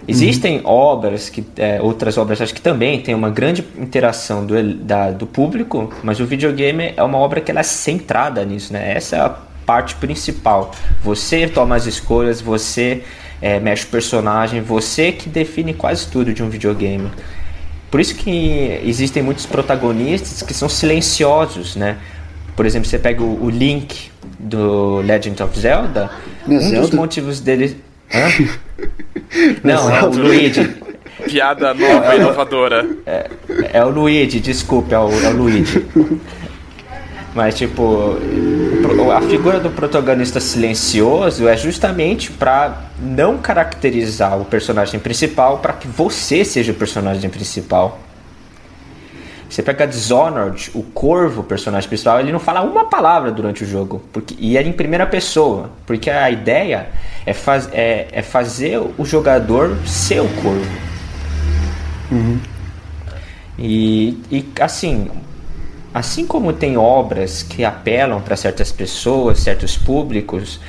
Existem uhum. obras, que é, outras obras acho que também tem uma grande interação do, da, do público, mas o videogame é uma obra que ela é centrada nisso, né? Essa é a parte principal. Você toma as escolhas, você é, mexe o personagem, você que define quase tudo de um videogame. Por isso que existem muitos protagonistas que são silenciosos, né? Por exemplo, você pega o, o Link do Legend of Zelda, Meu um Zelda? dos motivos dele Hã? *laughs* Não, é o Luigi. Piada nova, inovadora. É, é o Luigi, desculpe, é o, é o Luigi. *laughs* Mas, tipo, a figura do protagonista silencioso é justamente para não caracterizar o personagem principal, para que você seja o personagem principal. Você pega Dishonored, o Corvo, o personagem principal, ele não fala uma palavra durante o jogo. Porque, e é em primeira pessoa. Porque a ideia é, faz, é, é fazer o jogador ser o Corvo. Uhum. E, e assim, assim como tem obras que apelam para certas pessoas, certos públicos,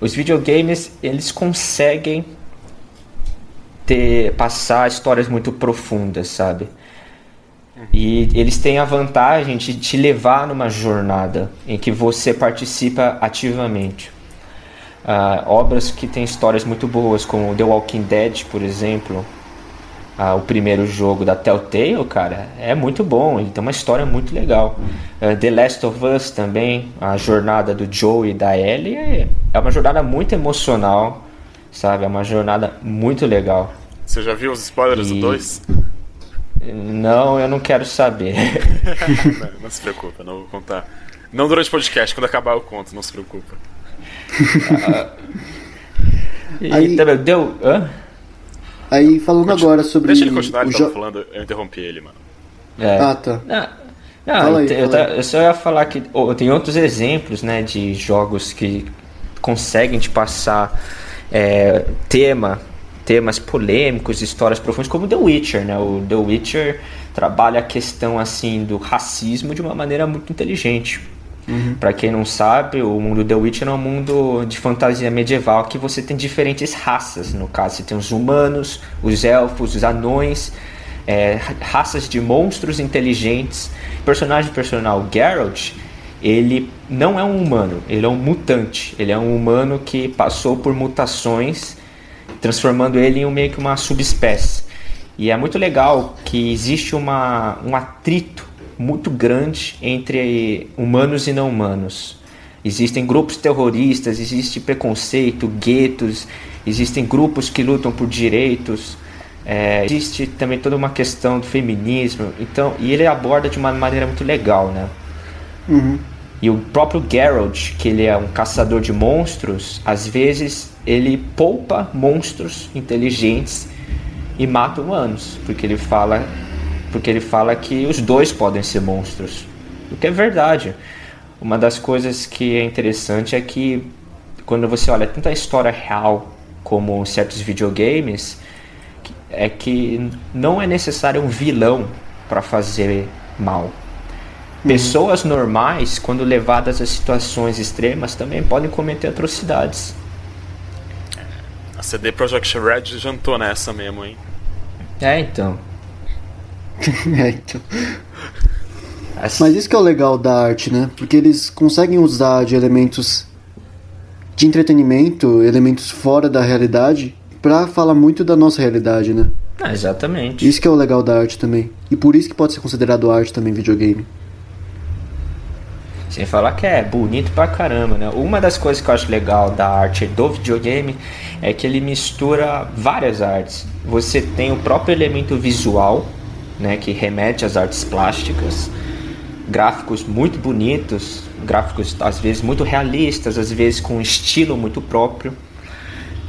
os videogames eles conseguem ter passar histórias muito profundas, sabe? E eles têm a vantagem de te levar numa jornada em que você participa ativamente. Uh, obras que têm histórias muito boas, como The Walking Dead, por exemplo, uh, o primeiro jogo da Telltale, cara, é muito bom, ele tem uma história muito legal. Uh, The Last of Us também, a jornada do Joe e da Ellie, é, é uma jornada muito emocional, sabe? É uma jornada muito legal. Você já viu os spoilers e... do 2? Não, eu não quero saber. não, *laughs* não, se preocupa, não vou contar. Não durante o podcast, quando acabar eu conto, não se preocupa. Ah, *laughs* aí, também deu. Hã? Aí falando Continua. agora sobre. Deixa ele continuar, ele jo... falando, eu interrompi ele, mano. É. Ah, tá. Não, não aí, eu, eu, eu, só ia falar que oh, tem outros exemplos, né, de jogos que conseguem te passar é, tema temas polêmicos, histórias profundas, como The Witcher, né? O The Witcher trabalha a questão assim do racismo de uma maneira muito inteligente. Uhum. Para quem não sabe, o mundo The Witcher é um mundo de fantasia medieval que você tem diferentes raças. No caso, você tem os humanos, os elfos, os anões, é, raças de monstros inteligentes. O personagem personal Geralt, ele não é um humano, ele é um mutante. Ele é um humano que passou por mutações transformando ele em um, meio que uma subespécie. E é muito legal que existe uma, um atrito muito grande entre humanos e não humanos. Existem grupos terroristas, existe preconceito, guetos, existem grupos que lutam por direitos, é, existe também toda uma questão do feminismo. Então, e ele aborda de uma maneira muito legal, né? Uhum. E o próprio Geralt, que ele é um caçador de monstros, às vezes ele poupa monstros inteligentes e mata humanos, porque ele fala, porque ele fala que os dois podem ser monstros, o que é verdade. Uma das coisas que é interessante é que quando você olha tanto a história real como certos videogames, é que não é necessário um vilão para fazer mal. Uhum. Pessoas normais, quando levadas a situações extremas, também podem cometer atrocidades. A CD Projekt Red jantou nessa mesmo, hein? É, então. *laughs* é, então. Mas isso que é o legal da arte, né? Porque eles conseguem usar de elementos de entretenimento, elementos fora da realidade, pra falar muito da nossa realidade, né? Ah, exatamente. Isso que é o legal da arte também. E por isso que pode ser considerado arte também videogame. Sem falar que é bonito pra caramba, né? Uma das coisas que eu acho legal da arte do videogame é que ele mistura várias artes. Você tem o próprio elemento visual, né, que remete às artes plásticas, gráficos muito bonitos, gráficos às vezes muito realistas, às vezes com um estilo muito próprio.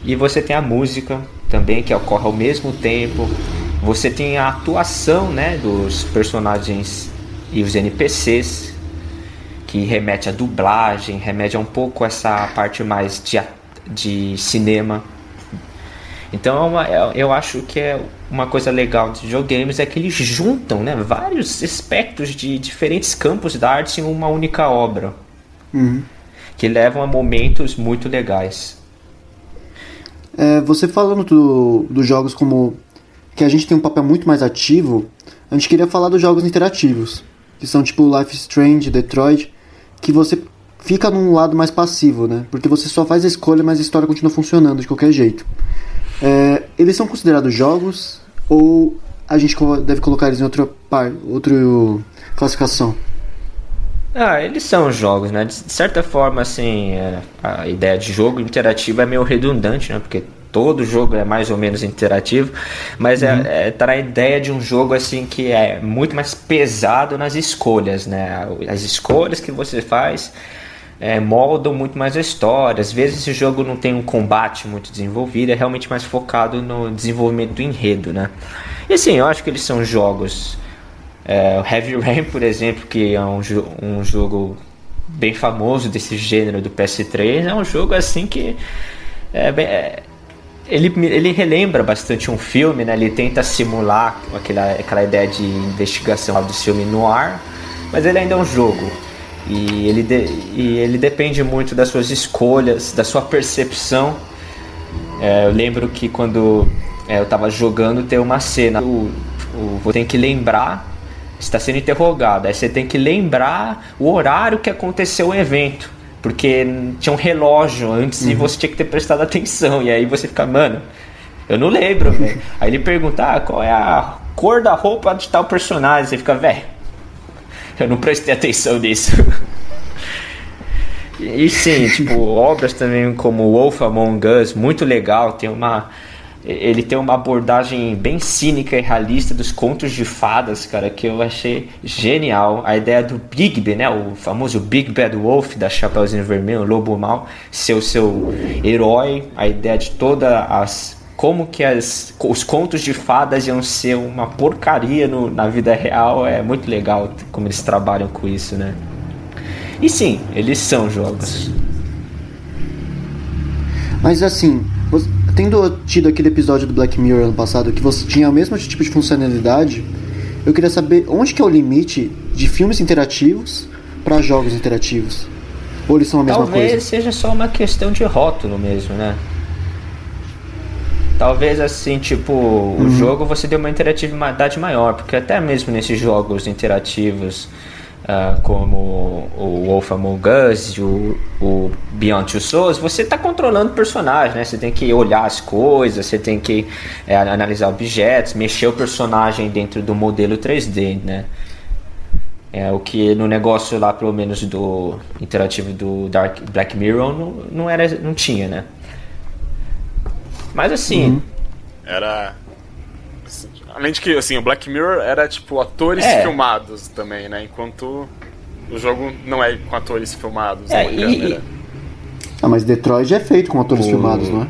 E você tem a música também que ocorre ao mesmo tempo. Você tem a atuação, né, dos personagens e os NPCs que remete à dublagem, remete a um pouco essa parte mais de, de cinema. Então é uma, é, eu acho que é uma coisa legal de videogames é que eles juntam né, vários aspectos de diferentes campos da arte em uma única obra. Uhum. Que levam a momentos muito legais. É, você falando do, dos jogos como que a gente tem um papel muito mais ativo, a gente queria falar dos jogos interativos, que são tipo Life Strange, Detroit, que você fica num lado mais passivo, né? Porque você só faz a escolha, mas a história continua funcionando de qualquer jeito. É, eles são considerados jogos ou a gente deve colocar eles em outra, par, outra classificação? Ah, eles são jogos, né? De certa forma, assim, é, a ideia de jogo interativo é meio redundante, né? Porque todo jogo é mais ou menos interativo, mas é, uhum. é, é tá a ideia de um jogo assim que é muito mais pesado nas escolhas, né? As escolhas que você faz é, moldam muito mais a história. Às vezes esse jogo não tem um combate muito desenvolvido, é realmente mais focado no desenvolvimento do enredo, né? E assim, eu acho que eles são jogos. É, Heavy *laughs* Rain, por exemplo, que é um, um jogo bem famoso desse gênero do PS3, é um jogo assim que é, bem, é, ele, ele relembra bastante um filme, né? Ele tenta simular aquela, aquela ideia de investigação do filme no ar, mas ele ainda é um jogo. E ele, de, e ele depende muito das suas escolhas, da sua percepção. É, eu lembro que quando é, eu estava jogando, tem uma cena. O, o, você tem que lembrar, está sendo interrogado. Aí você tem que lembrar o horário que aconteceu o evento. Porque tinha um relógio antes uhum. e você tinha que ter prestado atenção. E aí você fica, mano, eu não lembro, velho. Aí ele pergunta, ah, qual é a cor da roupa de tal personagem? Você fica, velho, *laughs* eu não prestei atenção nisso. e sim, tipo, obras também como Wolf Among Us, muito legal, tem uma ele tem uma abordagem bem cínica e realista dos contos de fadas, cara, que eu achei genial. A ideia do Bigby, né, o famoso Big Bad Wolf da Chapeuzinho Vermelho, o Lobo Mal, ser o seu herói, a ideia de todas as como que as, os contos de fadas iam ser uma porcaria no, na vida real é muito legal como eles trabalham com isso, né? E sim, eles são jogos. Mas assim, tendo tido aquele episódio do Black Mirror ano passado que você tinha o mesmo tipo de funcionalidade, eu queria saber onde que é o limite de filmes interativos para jogos interativos. Ou eles são a mesma Talvez coisa? Talvez seja só uma questão de rótulo mesmo, né? Talvez assim, tipo, uhum. o jogo você deu uma interatividade maior, porque até mesmo nesses jogos interativos, uh, como o Wolf Among Us e o, o Beyond Two Souls, você está controlando o personagem, né? Você tem que olhar as coisas, você tem que é, analisar objetos, mexer o personagem dentro do modelo 3D, né? É o que no negócio lá, pelo menos do interativo do Dark Black Mirror, não, não era, não tinha, né? Mas assim. Uhum. Era. Além de que, assim, o Black Mirror era tipo atores é. filmados também, né? Enquanto o jogo não é com atores filmados é, e, câmera. Ah, mas Detroit é feito com atores o... filmados, não é?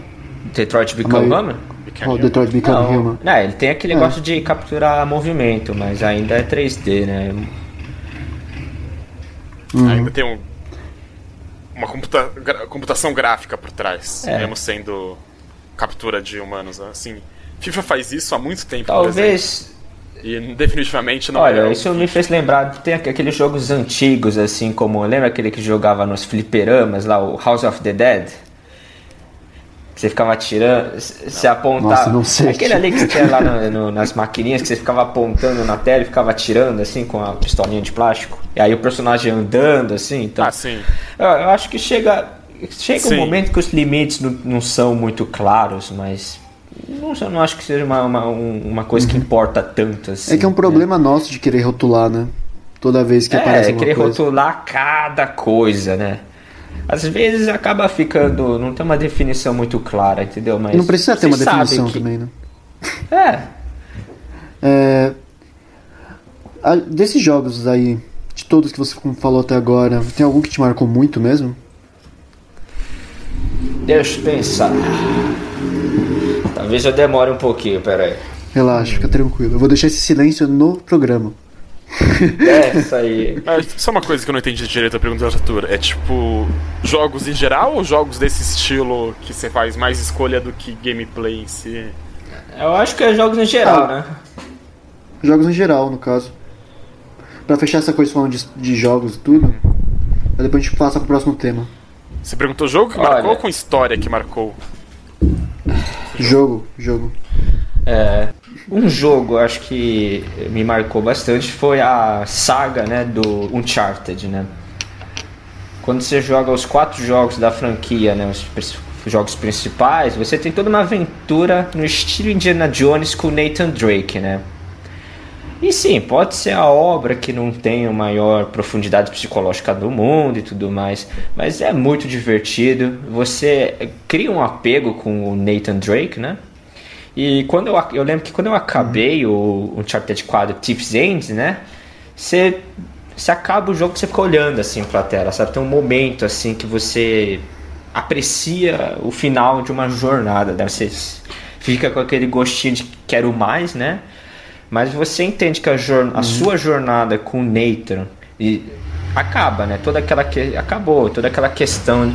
Detroit Become Human? Oh, Detroit Become não, Human. Não, ele tem aquele é. negócio de capturar movimento, mas ainda é 3D, né? Uhum. Ainda tem um, uma computa computação gráfica por trás, é. mesmo sendo captura de humanos. Assim, FIFA faz isso há muito tempo. Talvez. E definitivamente não Olha, é isso me fez lembrar. Tem aqueles jogos antigos, assim, como. Lembra aquele que jogava nos fliperamas lá, o House of the Dead? Você ficava atirando, você apontava. Nossa, não sei. Aquele ali que tinha lá no, no, nas maquininhas que você ficava apontando na tela e ficava atirando assim com a pistolinha de plástico. E aí o personagem andando assim. Então, ah, sim. Eu, eu acho que chega chega Sim. um momento que os limites não, não são muito claros, mas não, eu não acho que seja uma, uma, uma coisa uhum. que importa tanto assim. É que é um problema né? nosso de querer rotular, né? Toda vez que é, aparece uma querer coisa. rotular cada coisa, né? Às vezes acaba ficando. Não tem uma definição muito clara, entendeu? Mas não precisa ter uma definição que... também, né? É. é. Desses jogos aí, de todos que você falou até agora, tem algum que te marcou muito mesmo? Deixa eu pensar. Talvez eu demore um pouquinho, peraí. Relaxa, fica tranquilo. Eu vou deixar esse silêncio no programa. É, isso aí. Mas só uma coisa que eu não entendi direito a pergunta da Arthur. É tipo, jogos em geral ou jogos desse estilo que você faz mais escolha do que gameplay em si? Eu acho que é jogos em geral, ah, né? Jogos em geral, no caso. Pra fechar essa coisa falando de, de jogos e tudo, depois a gente passa pro próximo tema. Você perguntou jogo que Olha, marcou ou com história que marcou? Jogo, jogo. É, um jogo, acho que me marcou bastante foi a saga, né, do Uncharted, né? Quando você joga os quatro jogos da franquia, né, os jogos principais, você tem toda uma aventura no estilo Indiana Jones com Nathan Drake, né? E sim, pode ser a obra que não tem a maior profundidade psicológica do mundo e tudo mais, mas é muito divertido. Você cria um apego com o Nathan Drake, né? E quando eu, eu lembro que quando eu acabei o Uncharted 4 Thief's End, né? Você, você acaba o jogo você fica olhando assim pra tela, sabe? Tem um momento assim que você aprecia o final de uma jornada, né? Você fica com aquele gostinho de quero mais, né? Mas você entende que a, jorn a uhum. sua jornada com o Nathan e acaba, né? Toda aquela que acabou, toda aquela questão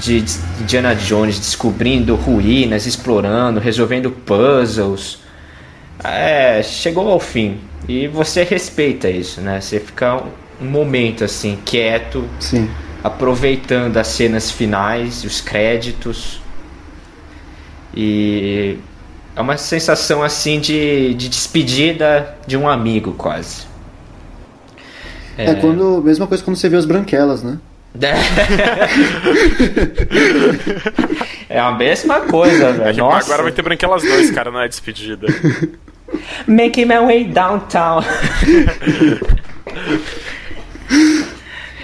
de Indiana Jones descobrindo ruínas, explorando, resolvendo puzzles. É, chegou ao fim. E você respeita isso, né? Você fica um momento assim, quieto, Sim. aproveitando as cenas finais, os créditos. E é uma sensação assim de, de despedida de um amigo quase. É. quando. Mesma coisa quando você vê as branquelas, né? *laughs* é a mesma coisa, É velho. agora vai ter branquelas dois, cara, não é despedida. *laughs* Making my way downtown.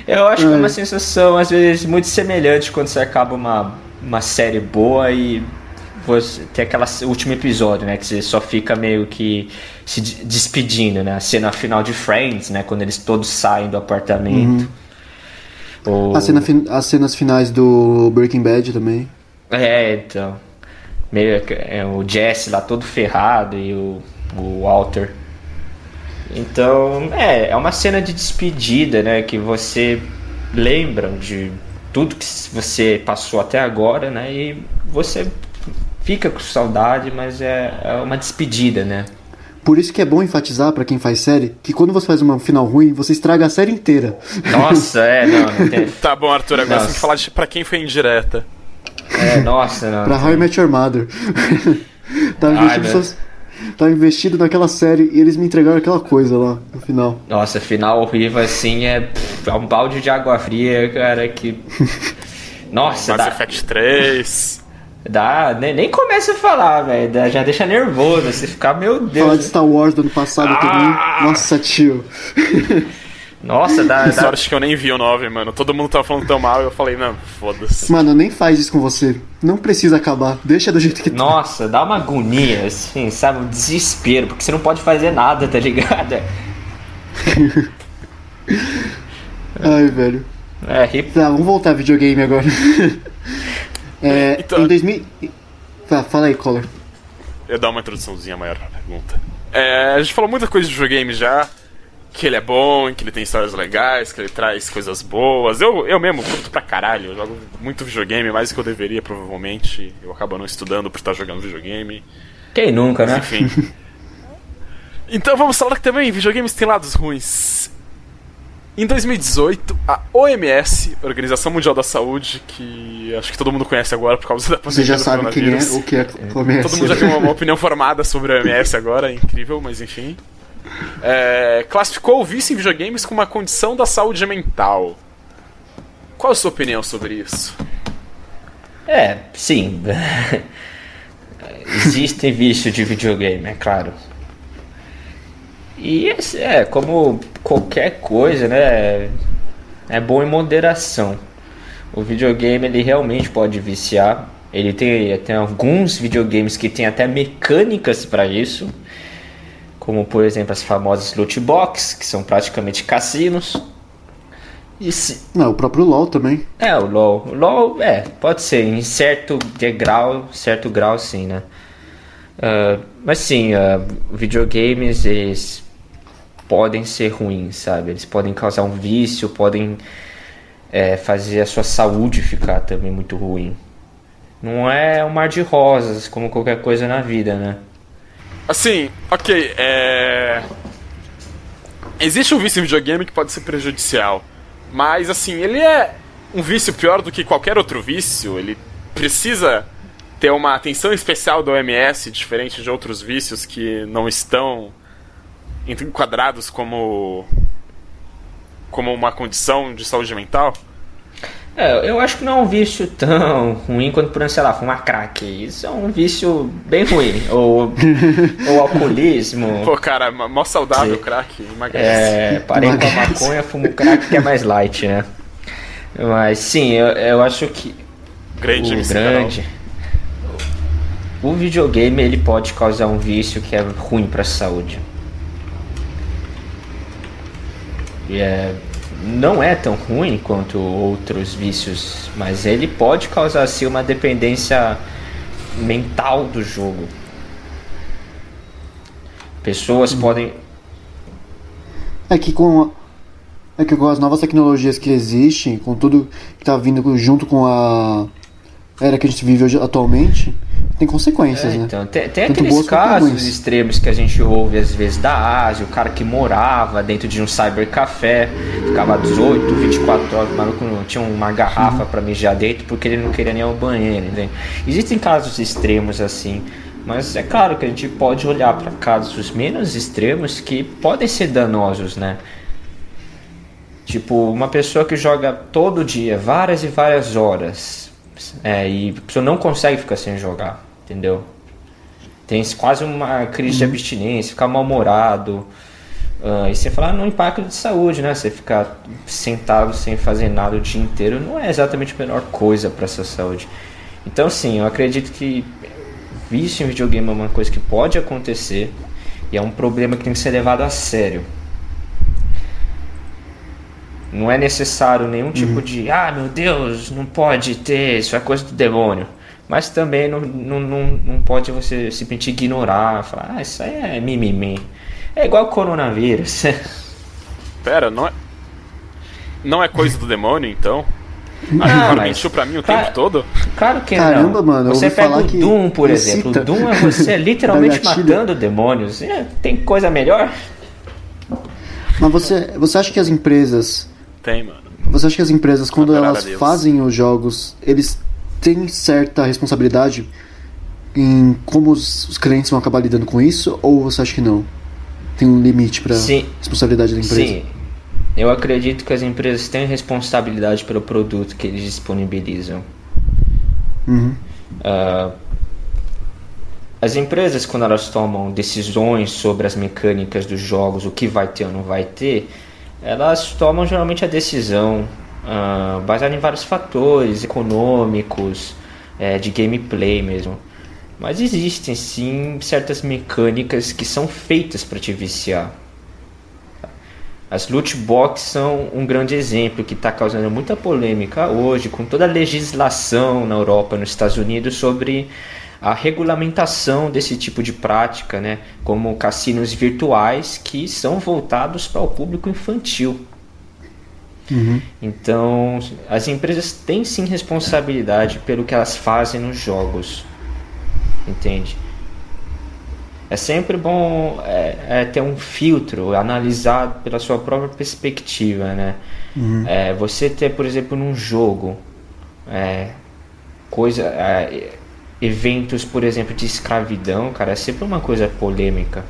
Eu acho que é uma Ai. sensação, às vezes, muito semelhante quando você acaba uma, uma série boa e você tem aquele último episódio, né? Que você só fica meio que se de- despedindo, né? A cena final de Friends, né? Quando eles todos saem do apartamento. Ou- A cena as cenas finais do Breaking Bad também. É, então. Meio é, o Jesse lá todo ferrado e o, o Walter. Então, é, é uma cena de despedida, né? Que você lembra de tudo que você passou até agora, né? E você fica com saudade, mas é, é uma despedida, né? Por isso que é bom enfatizar pra quem faz série que quando você faz uma final ruim, você estraga a série inteira. Nossa, é, não, não tem. *laughs* Tá bom, Arthur, agora você tem Nossa. que falar de pra quem foi indireta. É, nossa, não. Pra How I Met Your Mother. investido meu. suas- tava investido naquela série e eles me entregaram aquela coisa lá no final. Nossa, final horrível assim é, é um balde de água fria, cara, que. *laughs* Nossa, Mass dá, Effect 3. Dá nem, nem começa a falar, velho. Já deixa nervoso. Você ficar, meu Falar de Deus. Star Wars do ano passado Ah! também. Nossa, tio. Nossa, dá. *laughs* dá Sorte que eu nem vi o 9, mano. Todo mundo tava falando tão mal e eu falei, não, foda-se. Mano, nem faz isso com você. Não precisa acabar. Deixa do jeito que tá. nossa, dá uma agonia, assim, sabe? Um desespero, porque você não pode fazer nada, tá ligado? *laughs* Ai, velho. É, ri- Tá, vamos voltar a videogame agora. *laughs* é, *laughs* Então- Em 2000. Tá, fala aí, Collor. Eu dar uma introduçãozinha maior pra pergunta. É, a gente falou muita coisa de videogame já. Que ele é bom, que ele tem histórias legais, que ele traz coisas boas. Eu, eu mesmo curto pra caralho. Eu jogo muito videogame, mais do que eu deveria, provavelmente. Eu acabo não estudando por estar jogando videogame. Quem nunca, né? Enfim. *laughs* então vamos falar que também videogames têm lados ruins. Em 2018, a OMS, Organização Mundial da Saúde, que acho que todo mundo conhece agora por causa da Você pandemia já do sabe quem é, o que é começa. Todo mundo já tem uma, uma opinião formada sobre a OMS agora, é incrível, mas enfim. É, classificou o vício em videogames como uma condição da saúde mental. Qual a sua opinião sobre isso? É, sim. *laughs* Existem vícios de videogame, é claro. E é, como qualquer coisa, né? É bom em moderação. O videogame ele realmente pode viciar. Ele tem, tem alguns videogames que tem até mecânicas para isso. Como por exemplo as famosas loot box, que são praticamente cassinos. E se, Não, o próprio LoL também. é, o LoL. O LoL, é, pode ser, em certo degrau, certo grau sim, né? Ah, mas sim, ah, videogames, eles podem ser ruins, sabe? Eles podem causar um vício, podem é, fazer a sua saúde ficar também muito ruim. Não é um mar de rosas, como qualquer coisa na vida, né? Assim, ok, é. Existe um vício em videogame que pode ser prejudicial. Mas, assim, ele é um vício pior do que qualquer outro vício. Ele precisa ter uma atenção especial da OMS, diferente de outros vícios que não estão enquadrados como. como uma condição de saúde mental. É, eu acho que não é um vício tão ruim quanto, por exemplo, sei lá, fumar crack. Isso é um vício bem ruim. Ou, *laughs* ou alcoolismo. Pô, cara, mó saudável Sim. crack, emagrece. É, parei com a Emagrece. maconha, fumo crack que é mais light, né? Mas sim, eu, eu acho que Grande, o grande. O videogame ele pode causar um vício que é ruim para a saúde. E é, não é tão ruim quanto outros vícios, mas ele pode causar assim uma dependência mental do jogo. Pessoas podem É que com é que com as novas tecnologias que existem, com tudo que tá vindo junto com a era que a gente vive hoje atualmente, tem consequências, É, né? então, tem, tem aqueles casos extremos que a gente ouve às vezes da Ásia, o cara que morava dentro de um cybercafé, ficava 18, 24 horas, o maluco não tinha uma garrafa Uhum. pra mijar dentro porque ele não queria nem ao banheiro, entende? Existem casos extremos assim, mas é claro que a gente pode olhar para casos menos extremos que podem ser danosos, né? Tipo, uma pessoa que joga todo dia, várias e várias horas, é, e a pessoa não consegue ficar sem jogar, entendeu? Tem quase uma crise de abstinência, ficar mal-humorado. ah, e você falar no impacto de saúde, né? Você ficar sentado sem fazer nada o dia inteiro não é exatamente a melhor coisa para sua saúde. Então, sim, eu acredito que vício em videogame é uma coisa que pode acontecer e é um problema que tem que ser levado a sério. Não é necessário nenhum tipo de, ah, meu Deus, não pode ter, isso é coisa do demônio. Mas também não, não, não, não pode você simplesmente ignorar, falar, ah, isso aí é mimimi. É igual coronavírus. *laughs* Pera, não é. Não é coisa do demônio, então? Ah, o Não, cara mas- mentiu pra mim o tempo todo? Claro que Caramba, não. mano, Você pega falar o que Doom, por exemplo. O Doom é *laughs* você literalmente matando demônios. É, tem coisa melhor? Mas você, você acha que as empresas. Tem, mano. Você acha que as empresas, quando Adorar elas Deus. fazem os jogos, eles têm certa responsabilidade em como os, os clientes vão acabar lidando com isso? Ou você acha que não? Tem um limite Sim. responsabilidade da empresa? Sim. Eu acredito que as empresas têm responsabilidade pelo produto que eles disponibilizam. Uhum. Ah, as empresas, quando elas tomam decisões sobre as mecânicas dos jogos, o que vai ter ou não vai ter, elas tomam geralmente a decisão ah, baseada em vários fatores econômicos, eh, de gameplay mesmo. Mas existem sim certas mecânicas que são feitas para te viciar. As loot boxes são um grande exemplo que está causando muita polêmica hoje, com toda a legislação na Europa e nos Estados Unidos sobre a regulamentação desse tipo de prática, né? como cassinos virtuais que são voltados para o público infantil. Então, as empresas têm sim responsabilidade pelo que elas fazem nos jogos, entende? É sempre bom é, é, ter um filtro, analisar pela sua própria perspectiva, né? É, você ter, por exemplo, num jogo, é, coisa, é, eventos, por exemplo, de escravidão, cara, é sempre uma coisa polêmica.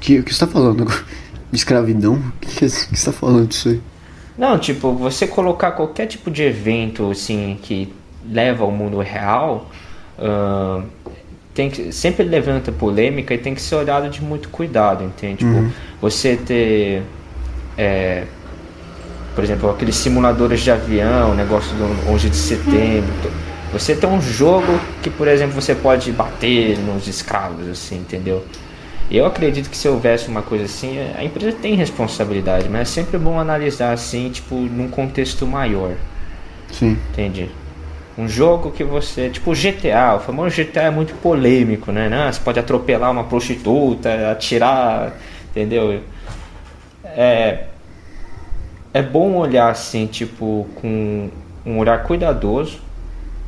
Que, o que você tá falando? De escravidão? O que, que, é- que você tá falando disso aí? Não, tipo, você colocar qualquer tipo de evento assim que leva ao mundo real, ahn, tem que sempre levanta polêmica e tem que ser olhado de muito cuidado, entende? Tipo, você ter é, por exemplo, aqueles simuladores de avião, negócio do 11 de setembro. Você tem um jogo que, por exemplo, você pode bater nos escravos, assim, entendeu? Eu acredito que se houvesse uma coisa assim, a empresa tem responsabilidade, mas é sempre bom analisar assim, tipo, num contexto maior, Sim. entende? Um jogo que você, tipo GTA, o famoso GTA é muito polêmico, né? Não, você pode atropelar uma prostituta, atirar, entendeu? É, é bom olhar assim, tipo, com um olhar cuidadoso,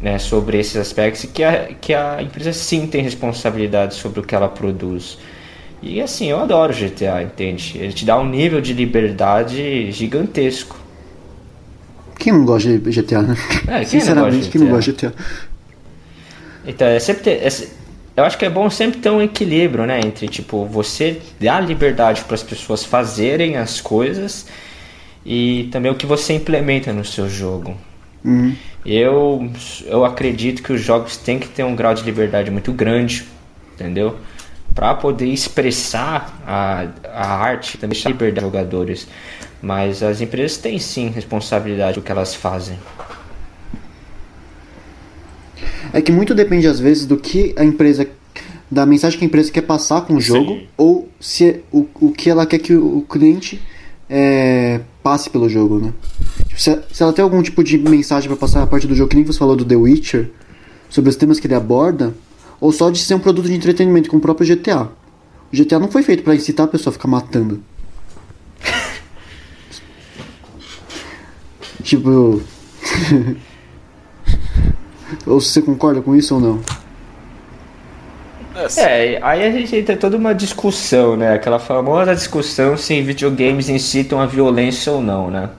né, sobre esses aspectos e que a, que a empresa sim tem responsabilidade sobre o que ela produz. E assim, eu adoro GTA, entende? Ele te dá um nível de liberdade gigantesco. Quem não gosta de GTA, né? É, quem não Sinceramente, gosta de quem não gosta de GTA? Então, é sempre ter, é eu acho que é bom sempre ter um equilíbrio, né, entre tipo você dar liberdade para as pessoas fazerem as coisas e também o que você implementa no seu jogo. Uhum. Eu eu acredito que os jogos têm que ter um grau de liberdade muito grande, entendeu? Para poder expressar a, a arte, também deixar liberdade aos jogadores. Mas as empresas têm sim responsabilidade do que elas fazem. É que muito depende, às vezes, do que a empresa. da mensagem que a empresa quer passar com o jogo, Sim. ou se é o, o que ela quer que o, o cliente é, passe pelo jogo, né? Tipo, Se, se ela tem algum tipo de mensagem pra passar a parte do jogo, que nem você falou do The Witcher, sobre os temas que ele aborda, ou só de ser um produto de entretenimento, como o próprio GTA. O GTA não foi feito pra incitar a pessoa a ficar matando. *laughs* tipo. *laughs* Ou você concorda com isso ou não? É, aí a gente entra toda uma discussão, né? Aquela famosa discussão se videogames incitam a violência ou não, né?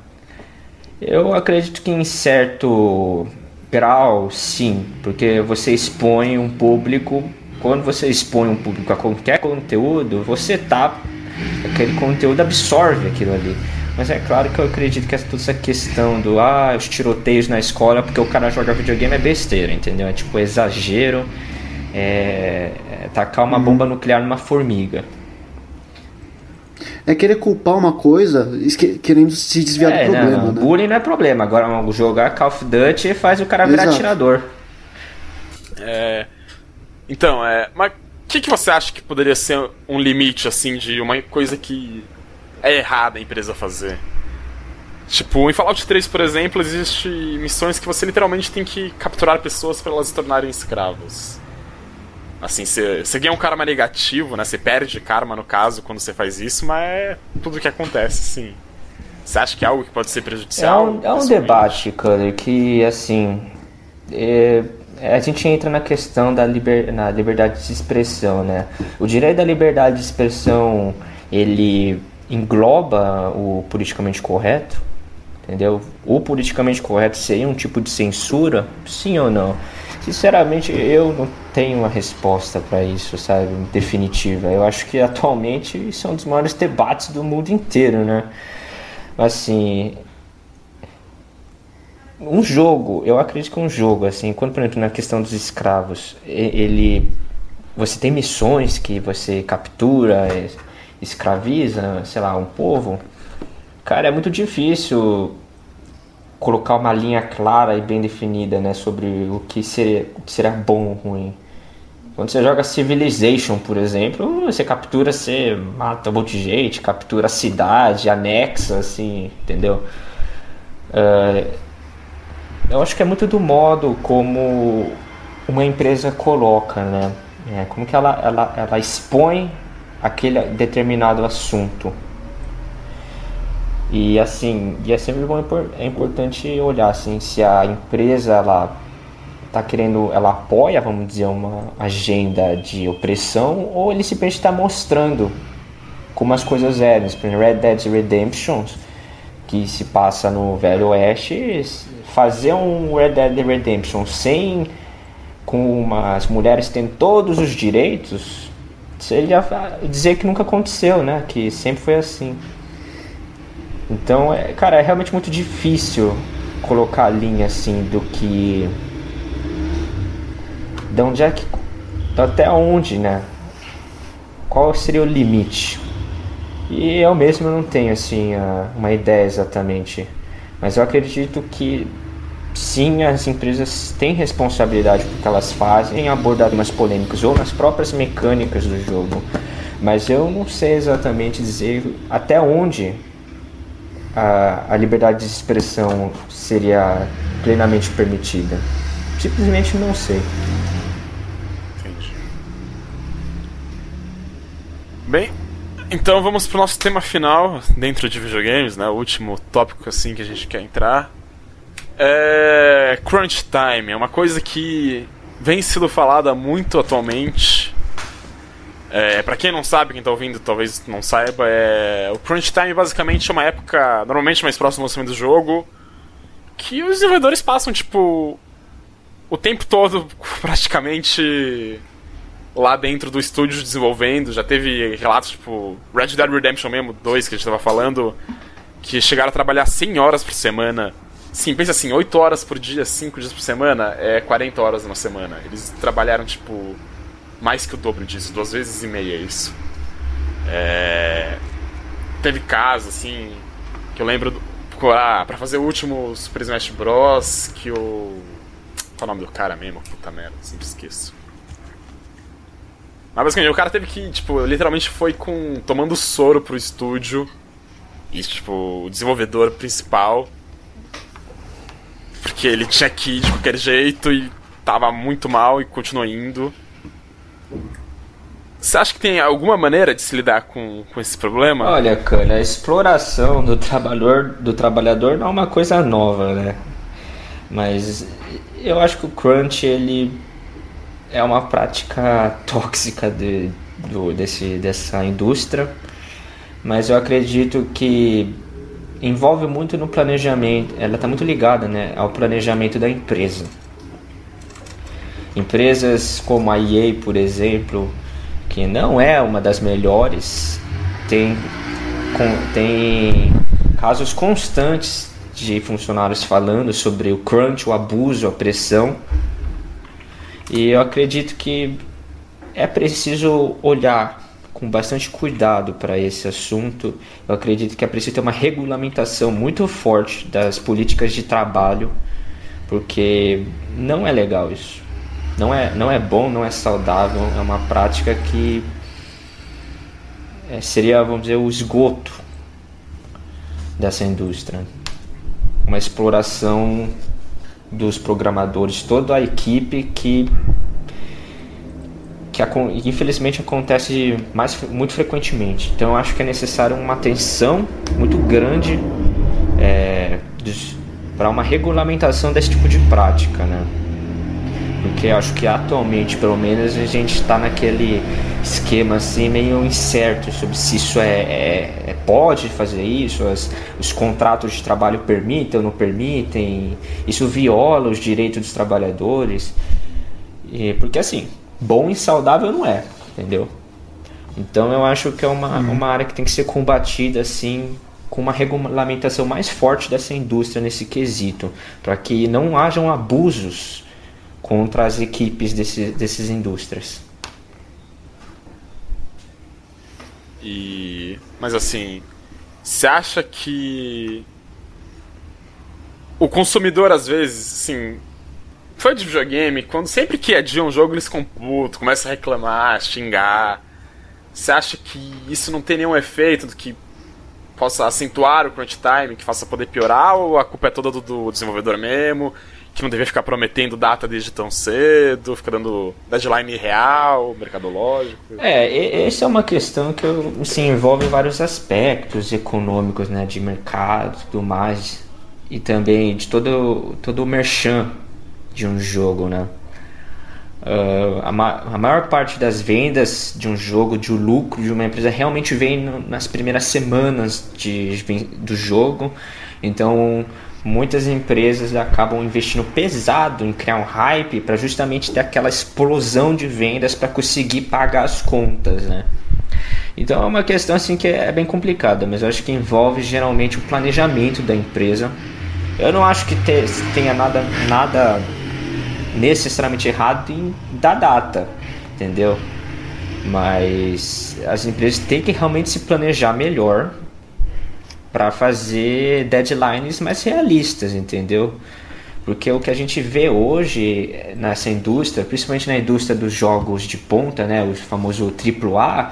Eu acredito que em certo grau, sim, porque você expõe um público. Quando você expõe um público a qualquer conteúdo, você tá. Aquele conteúdo absorve aquilo ali. Mas é claro que eu acredito que toda essa questão do ah, os tiroteios na escola porque o cara joga videogame é besteira, entendeu? É tipo exagero, é tacar uma uhum. bomba nuclear numa formiga. É querer culpar uma coisa querendo se desviar é, do problema. Não, não. Né? Bullying não é problema. Agora, jogar Call of Duty faz o cara virar Exato. atirador. É. Então, é. Mas o que, que você acha que poderia ser um limite, assim, de uma coisa que é errada a empresa fazer. Tipo, em Fallout 3, por exemplo, existe missões que você literalmente tem que capturar pessoas para elas se tornarem escravos. Assim, você ganha um karma negativo, né? Você perde karma no caso quando você faz isso, mas é tudo que acontece, sim. Você acha que é algo que pode ser prejudicial? É um, é um debate, cara, que assim. É, a gente entra na questão da liber, na liberdade de expressão, né? O direito da liberdade de expressão, ele engloba o politicamente correto? Entendeu? O politicamente correto seria um tipo de censura? Sim ou não? Sinceramente, eu não tenho uma resposta para isso, sabe? Definitiva. Eu acho que atualmente isso é um dos maiores debates do mundo inteiro, né? Assim. Um jogo, eu acredito que um jogo, assim, quando por exemplo na questão dos escravos, ele. Você tem missões que você captura escraviza, sei lá, um povo, cara, é muito difícil colocar uma linha clara e bem definida, né, sobre o que seria, o que seria bom ou ruim. Quando você joga Civilization, por exemplo, você captura, você mata um monte de gente, captura a cidade, anexa, assim, entendeu? Uh, eu acho que é muito do modo como uma empresa coloca, né? É, como que ela, ela, ela expõe aquele determinado assunto. E assim, e é sempre bom, é importante olhar assim, se a empresa ela tá querendo, ela apoia, vamos dizer, uma agenda de opressão ou ele simplesmente está mostrando como as coisas eram. Por exemplo, Red Dead Redemption, que se passa no Velho Oeste, fazer um Red Dead Redemption sem com umas mulheres tendo todos os direitos seria dizer que nunca aconteceu, né? Que sempre foi assim. Então, é, cara, é realmente muito difícil colocar a linha assim do que. De onde é que. Até onde, né? Qual seria o limite? E eu mesmo não tenho assim uma ideia exatamente. Mas eu acredito que sim, as empresas têm responsabilidade porque elas fazem, abordar temas polêmicos ou nas próprias mecânicas do jogo. Mas eu não sei exatamente dizer até onde a, a liberdade de expressão seria plenamente permitida. Simplesmente não sei. Entendi. Bem, então vamos para o nosso tema final dentro de videogames, né? O último tópico assim que a gente quer entrar é crunch time. É uma coisa que vem sendo falada muito atualmente. É, para quem não sabe, quem tá ouvindo talvez não saiba, é... o crunch time basicamente é uma época normalmente mais próxima do lançamento do jogo que os desenvolvedores passam tipo o tempo todo *laughs* praticamente lá dentro do estúdio desenvolvendo. Já teve relatos tipo Red Dead Redemption mesmo 2 que a gente tava falando que chegaram a trabalhar 100 horas por semana Sim, pensa assim, 8 horas por dia, 5 dias por semana, é 40 horas na semana. Eles trabalharam, tipo, mais que o dobro disso, duas vezes e meia isso. É... Teve casos, assim, que eu lembro do... ah, pra fazer o último Super Smash Bros. que o. Qual é o nome do cara mesmo? Puta merda, sempre esqueço. Mas basicamente, o cara teve que, tipo, literalmente foi com. tomando soro pro estúdio. E, tipo, o desenvolvedor principal porque ele tinha que ir de qualquer jeito e tava muito mal e continuou indo. Você acha que tem alguma maneira de se lidar com, com esse problema? Olha, cara, a exploração do trabalhador, do trabalhador não é uma coisa nova, né? Mas eu acho que o crunch ele é uma prática tóxica de, do, desse, dessa indústria, mas eu acredito que envolve muito no planejamento, ela está muito ligada né, ao planejamento da empresa. Empresas como a EA, por exemplo, que não é uma das melhores, tem, com, tem casos constantes de funcionários falando sobre o crunch, o abuso, a pressão. E eu acredito que é preciso olhar com bastante cuidado para esse assunto. Eu acredito que é preciso ter uma regulamentação muito forte das políticas de trabalho, porque não é legal isso. Não é, não é bom, não é saudável, é uma prática que é, seria, vamos dizer, o esgoto dessa indústria. Uma exploração dos programadores, toda a equipe que que infelizmente acontece mais muito frequentemente. Então acho que é necessário uma atenção muito grande é, para uma regulamentação desse tipo de prática, né? Porque acho que atualmente, pelo menos, a gente está naquele esquema assim meio incerto sobre se isso é, é, é pode fazer isso, as, os contratos de trabalho permitem ou não permitem, isso viola os direitos dos trabalhadores. E, porque assim, bom e saudável não é, entendeu? Então eu acho que é uma, uhum. uma área que tem que ser combatida assim com uma regulamentação mais forte dessa indústria nesse quesito, para que não hajam abusos contra as equipes desse, desses indústrias. E mas assim, você acha que o consumidor às vezes, assim, foi de videogame, quando sempre que adia um jogo eles ficam putos, começam a reclamar, xingar. Você acha que isso não tem nenhum efeito do que possa acentuar o crunch time, que faça poder piorar, ou a culpa é toda do, do desenvolvedor mesmo? Que não devia ficar prometendo data desde tão cedo, ficar dando deadline real, mercadológico. É, essa é uma questão que se envolve vários aspectos econômicos, né, de mercado e tudo mais, e também de todo, todo o merchan de um jogo, né. Uh, a, ma a, maior parte das vendas de um jogo, de um lucro de uma empresa, realmente vem no, nas primeiras semanas de, do jogo. Então, muitas empresas acabam investindo pesado em criar um hype para justamente ter aquela explosão de vendas para conseguir pagar as contas, né? Então é uma questão assim que é bem complicada, mas eu acho que envolve geralmente o planejamento da empresa. Eu não acho que tenha nada, nada necessariamente errado em dar data, entendeu? Mas as empresas têm que realmente se planejar melhor para fazer deadlines mais realistas, entendeu? Porque o que a gente vê hoje nessa indústria, principalmente na indústria dos jogos de ponta, né, o famoso AAA,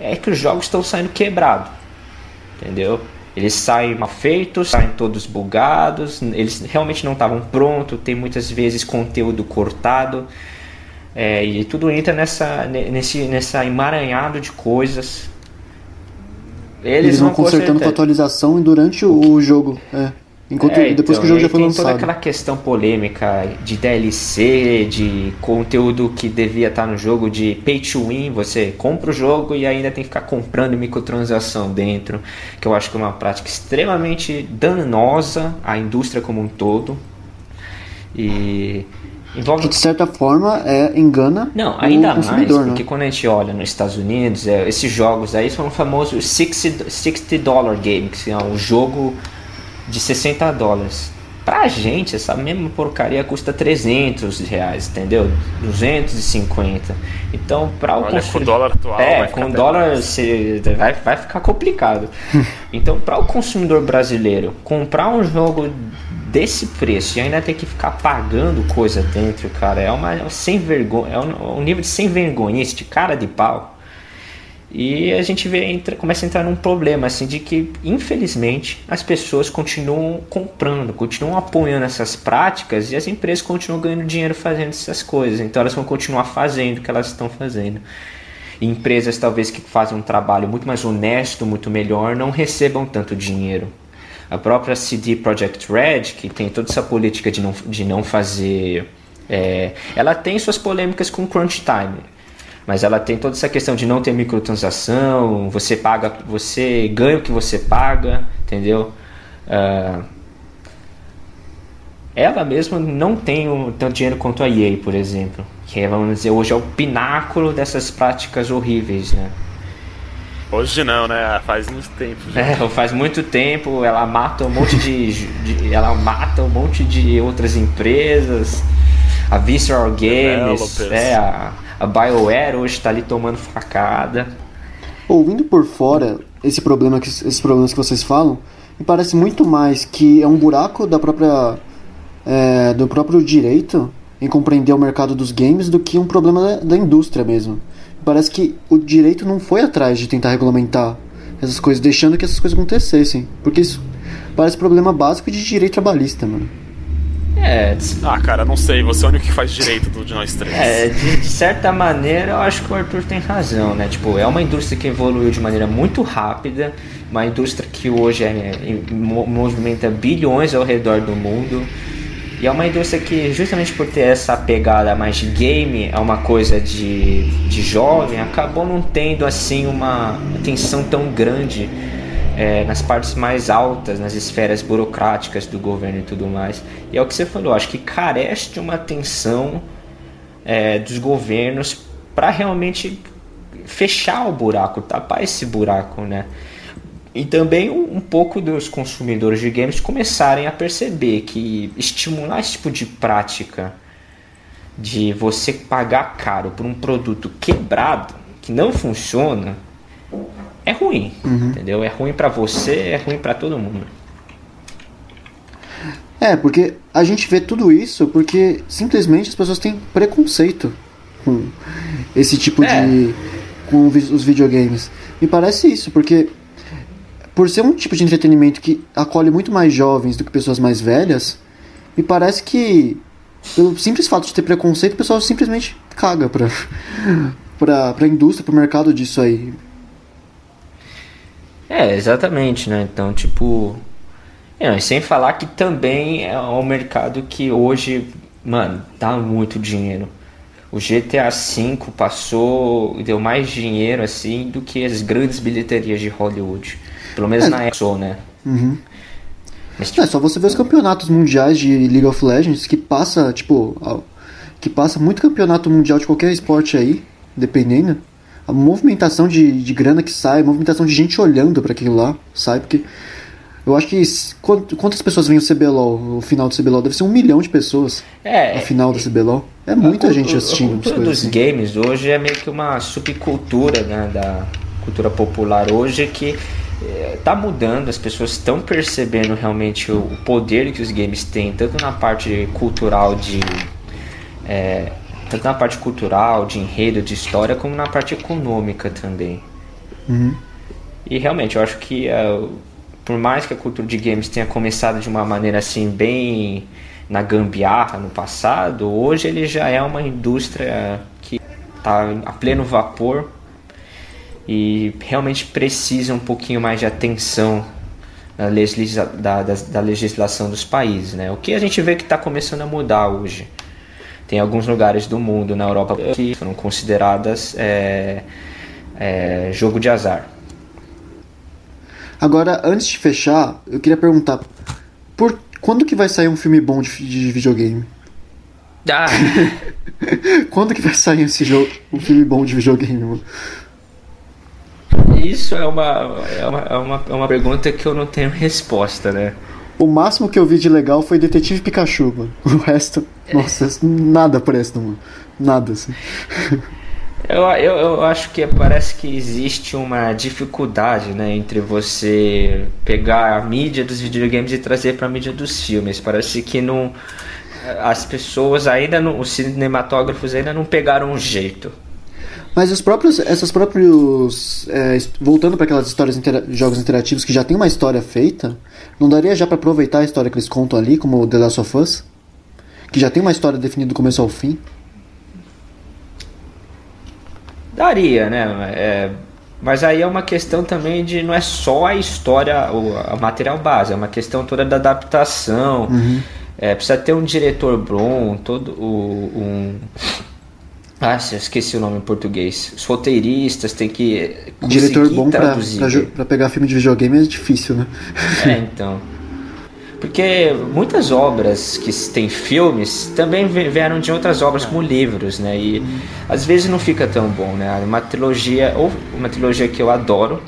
é que os jogos estão saindo quebrados, entendeu? Eles saem mal feitos, saem todos bugados, eles realmente não estavam prontos, tem muitas vezes conteúdo cortado, é, e tudo entra nessa, nesse, nessa emaranhado de coisas eles, Eles vão consertando com atualização durante o jogo. É. Enquanto, é, depois então, que o jogo já foi lançado. toda aquela questão polêmica de DLC, de conteúdo que devia estar no jogo, de pay to win, você compra o jogo e ainda tem que ficar comprando microtransação dentro, que eu acho que é uma prática extremamente danosa à indústria como um todo. E Envolve... Que de certa forma é, engana Não, ainda mais, porque né? quando a gente olha nos Estados Unidos, é, esses jogos aí são o famoso 60, 60 dollar game, que é um jogo de 60 dólares. Pra gente, essa mesma porcaria custa 300 reais, entendeu? 250. Então, para o consumidor. Com o dólar atual. É, com o dólar você vai, vai ficar complicado. *laughs* então, para o consumidor brasileiro, comprar um jogo desse preço e ainda ter que ficar pagando coisa dentro, cara, é uma sem vergonha, é um, um nível de sem vergonha, de cara de pau. E a gente vê, entra, começa a entrar num problema assim de que, infelizmente, as pessoas continuam comprando, continuam apoiando essas práticas e as empresas continuam ganhando dinheiro fazendo essas coisas. Então elas vão continuar fazendo o que elas estão fazendo. Empresas talvez que fazem um trabalho muito mais honesto, muito melhor, não recebam tanto dinheiro A própria CD Projekt Red, que tem toda essa política de não, de não fazer. É, ela tem suas polêmicas com crunch time, mas ela tem toda essa questão de não ter microtransação, você paga, você ganha o que você paga, entendeu? Uh, ela mesma não tem o, tanto dinheiro quanto a EA, por exemplo, que é, vamos dizer, hoje é o pináculo dessas práticas horríveis, né? Hoje não, né? Faz muito tempo. Já. É, faz muito tempo. Ela mata um monte de, de, ela mata um monte de outras empresas. A Visceral Games, é, a, a BioWare hoje está ali tomando facada. Ouvindo por fora esse problema que, esses problemas que vocês falam, me parece muito mais que é um buraco da própria é, do próprio direito em compreender o mercado dos games do que um problema da, da indústria mesmo parece que o direito não foi atrás de tentar regulamentar essas coisas, deixando que essas coisas acontecessem. Porque isso parece problema básico de direito trabalhista, mano. É. Ah, cara, não sei, você é o único que faz direito do, de nós três. É, de, de, certa maneira eu acho que o Arthur tem razão, né? Tipo, é uma indústria que evoluiu de maneira muito rápida, uma indústria que hoje é, movimenta bilhões ao redor do mundo. E é uma indústria que, justamente por ter essa pegada mais de game, é uma coisa de, de jovem, acabou não tendo assim uma atenção tão grande é, nas partes mais altas, nas esferas burocráticas do governo e tudo mais. E é o que você falou, acho que carece de uma atenção é, dos governos para realmente fechar o buraco, tapar esse buraco, né? E também um pouco dos consumidores de games começarem a perceber que estimular esse tipo de prática de você pagar caro por um produto quebrado que não funciona é ruim, uhum. entendeu? É ruim para você, é ruim para todo mundo. É, porque a gente vê tudo isso porque simplesmente as pessoas têm preconceito com esse tipo é. de com os videogames. Me parece isso, porque por ser um tipo de entretenimento que acolhe muito mais jovens do que pessoas mais velhas, me parece que, pelo simples fato de ter preconceito, o pessoal simplesmente caga pra, *laughs* pra, pra indústria, pro mercado disso aí. É, exatamente, né? Então, tipo. É, sem falar que também é um mercado que hoje, mano, dá muito dinheiro. O GTA V passou e deu mais dinheiro assim do que as grandes bilheterias de Hollywood. Pelo menos é. na Exo, né? Uhum. Mas, tipo... É só você ver os campeonatos mundiais de League of Legends que passa, tipo, que passa muito campeonato mundial de qualquer esporte aí, dependendo. A movimentação de, de grana que sai, a movimentação de gente olhando para aquilo lá, sai, porque eu acho que quantas pessoas vêm o CBLOL, o final do CBLOL? Deve ser um milhão de pessoas. É. O final do CBLOL. É muita gente assistindo. A cultura dos assim. games hoje é meio que uma subcultura né, da cultura popular hoje que está é, mudando, as pessoas estão percebendo realmente o, poder que os games têm, tanto na parte cultural de. É, tanto na parte cultural, de enredo, de história, como na parte econômica também. Uhum. E realmente, eu acho que uh, por mais que a cultura de games tenha começado de uma maneira assim bem na gambiarra no passado, hoje ele já é uma indústria que está a pleno vapor e realmente precisa um pouquinho mais de atenção da, legisla da, da, da legislação dos países. Né? O que a gente vê que está começando a mudar hoje. Tem alguns lugares do mundo, na Europa, que foram consideradas é, é, jogo de azar. Agora, antes de fechar, eu queria perguntar: por quando que vai sair um filme bom de, de videogame? Ah. *laughs* quando que vai sair esse jogo, um filme bom de videogame? Mano? Isso é uma, é uma, é uma, é uma pergunta que eu não tenho resposta, né? O máximo que eu vi de legal foi Detetive Pikachu, mano. O resto, nossa, nada presta, mano. Nada, assim. Eu, eu, eu acho que parece que existe uma dificuldade né, entre você pegar a mídia dos videogames e trazer para a mídia dos filmes. Parece que não, as pessoas ainda não, os cinematógrafos ainda não pegaram o jeito. Mas os próprios, essas próprios, é, voltando para aquelas histórias intera jogos interativos que já tem uma história feita, não daria já para aproveitar a história que eles contam ali, como The Last of Us, que já tem uma história definida do começo ao fim? Daria, né? É, Mas aí é uma questão também de não é só a história, o a material base, é uma questão toda da adaptação. Uhum. É, precisa ter um diretor bom, todo o, um. Ah, eu esqueci o nome em português. Os roteiristas têm que. Diretor bom pra, pra, pra pegar filme de videogame é difícil, né? *laughs* É, então. Porque muitas obras que têm filmes também vi- vieram de outras obras como livros, né? E às vezes não fica tão bom, né? Uma trilogia, ou uma trilogia que eu adoro,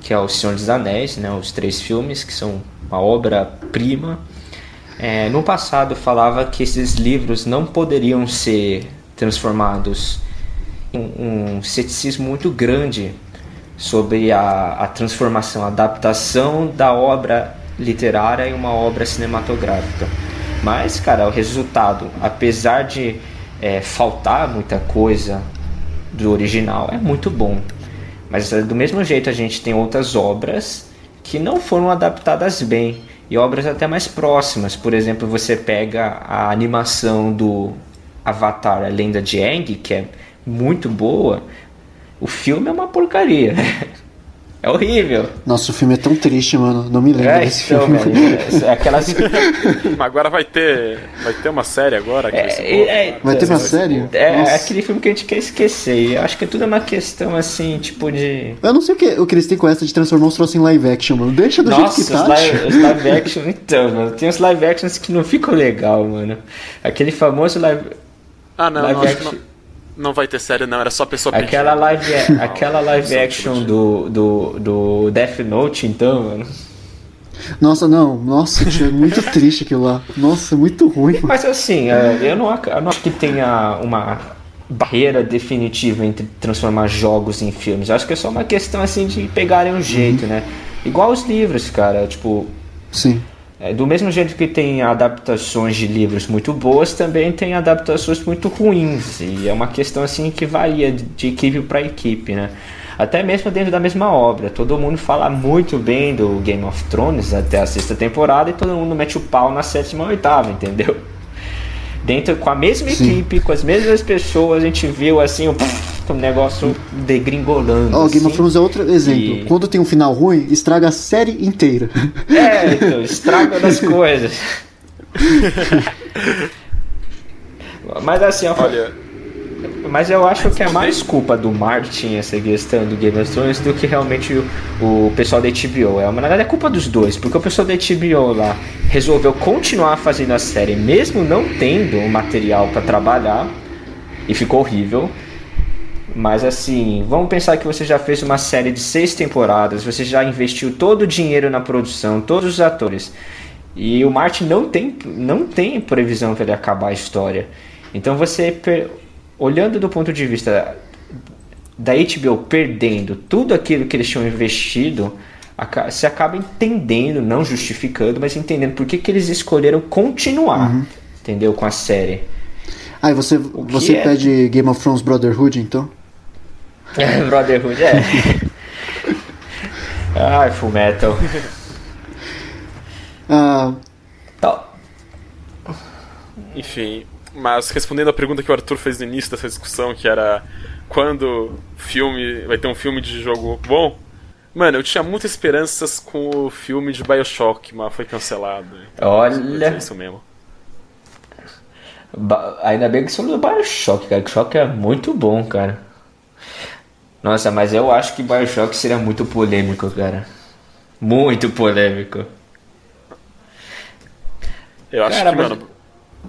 que é O Senhor dos Anéis, né? Os três filmes, que são uma obra-prima. É, no passado falava que esses livros não poderiam ser transformados um ceticismo muito grande sobre a, a transformação, a adaptação da obra literária em uma obra cinematográfica. Mas, cara, o resultado, apesar de é, faltar muita coisa do original, é muito bom. Mas é, do mesmo jeito a gente tem outras obras que não foram adaptadas bem e obras até mais próximas. Por exemplo, você pega a animação do Avatar, a Lenda de Aang, que é muito boa. O filme é uma porcaria. *laughs* É horrível. Nossa, o filme é tão triste, mano. Não me lembro É, desse então, filme. velho, é aquelas. *laughs* Mas agora vai ter. Vai ter uma série agora É, boa. é, Vai ter uma série? É, aquele filme que a gente quer esquecer. Eu acho que tudo é uma questão assim, tipo de. Eu não sei o que, o que eles têm com essa de transformar os troços em live action, mano. Deixa do Nossa, jeito que os tá. live, tio. os live *laughs* action, então, mano. Tem uns live actions que não ficam legal, mano. Aquele famoso live. Ah, não, Live não, acho que action. não, não vai ter série, não. Era só a pessoa Aquela pedindo. live, aquela live action do, do, do Death Note, então, mano. Nossa, não. Nossa, é muito *laughs* triste aquilo lá. Nossa, muito ruim, mano. Mas assim, é, eu não, ac- eu não acho que tenha uma barreira definitiva entre transformar jogos em filmes. Eu acho que é só uma questão assim de pegarem um jeito, né? Igual os livros, cara. Tipo, Sim. É, do mesmo jeito que tem adaptações de livros muito boas, também tem adaptações muito ruins. E é uma questão assim que varia de, equipe para equipe, né? Até mesmo dentro da mesma obra. Todo mundo fala muito bem do Game of Thrones até a sexta temporada e todo mundo mete o pau na sétima e oitava, entendeu? Dentro com a mesma Sim. equipe, com as mesmas pessoas, a gente viu assim o, o negócio degringolando. Ó, o Game assim. of Thrones é outro exemplo. E- Quando tem um final ruim, estraga a série inteira. É, então, estraga das *laughs* coisas. Mas assim, ó, Olha, mas eu acho que é mais culpa do Martin essa questão do Game of Thrones do que realmente o, o pessoal da HBO. É, na verdade é culpa dos dois, porque o pessoal da HBO lá resolveu continuar fazendo a série mesmo não tendo o material para trabalhar e ficou horrível. Mas assim, vamos pensar que você já fez uma série de seis temporadas, você já investiu todo o dinheiro na produção, todos os atores. E o Martin não tem, não tem previsão para ele acabar a história. Então você, olhando do ponto de vista da HBO perdendo tudo aquilo que eles tinham investido, você acaba entendendo, não justificando, mas entendendo por que, que eles escolheram continuar, entendeu, com a série. Aí você, que você é? pede Game of Thrones Brotherhood, então? *laughs* Brotherhood, é. *laughs* Ai, Full Metal. *laughs* Ah, Tá. enfim. Mas respondendo a pergunta que o Arthur fez no início dessa discussão, que era quando filme vai ter um filme de jogo bom. Mano, eu tinha muitas esperanças com o filme de Bioshock, mas foi cancelado. Então, Olha. Isso mesmo. Ba- Ainda bem que falou do Bioshock, cara. Que Bioshock é muito bom, cara. Nossa, mas eu acho que Bioshock seria muito polêmico, cara. Muito polêmico. Eu acho Cara, que, mas- mano,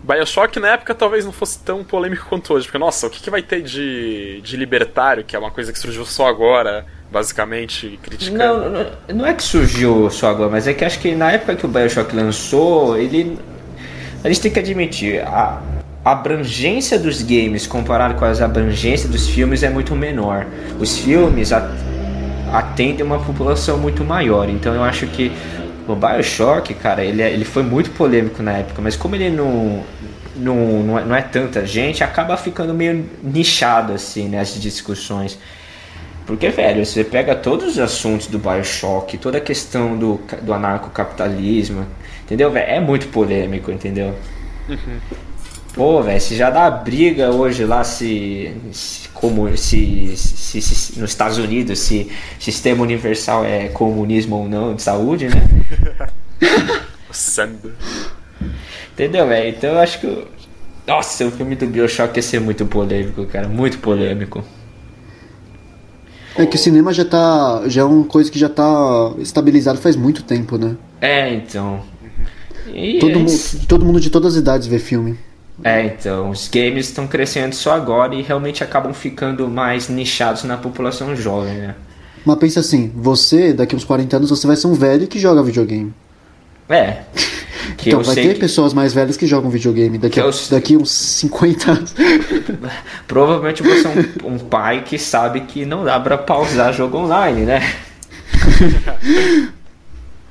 Bioshock na época talvez não fosse tão polêmico quanto hoje, porque, nossa, o que, que vai ter de, de libertário, que é uma coisa que surgiu só agora, basicamente, criticando. Não, não, não é que surgiu só agora, mas é que acho que na época que o Bioshock lançou, ele. A gente tem que admitir, a a abrangência dos games comparado com as abrangências dos filmes é muito menor. Os filmes atendem uma população muito maior, então eu acho que o Bioshock, cara, ele, é- ele foi muito polêmico na época, mas como ele não. Não, não, é, não é tanta gente, acaba ficando meio nichado assim, né, discussões. Porque, velho, você pega todos os assuntos do Bioshock, toda a questão do, do anarcocapitalismo, entendeu, velho? É muito polêmico, entendeu? Pô, velho, se já dá briga hoje lá se, se como se, se, se, nos Estados Unidos se sistema universal é comunismo ou não de saúde, né? *laughs* Sendo. Entendeu, velho? Então eu acho que nossa, o filme do BioShock ia ser muito polêmico, cara, muito polêmico. É que o cinema já tá. já é uma coisa que já tá estabilizado faz muito tempo, né? É, então. E todo, é mundo, todo mundo de todas as idades vê filme. É, então, os games estão crescendo só agora e realmente acabam ficando mais nichados na população jovem, né? Mas pensa assim, você, daqui uns 40 anos, você vai ser um velho que joga videogame. É. *laughs* então vai ter que... pessoas mais velhas que jogam videogame daqui, eu... daqui uns 50 anos. *laughs* Provavelmente você é um, um, pai que sabe que não dá pra pausar jogo online, né? *laughs*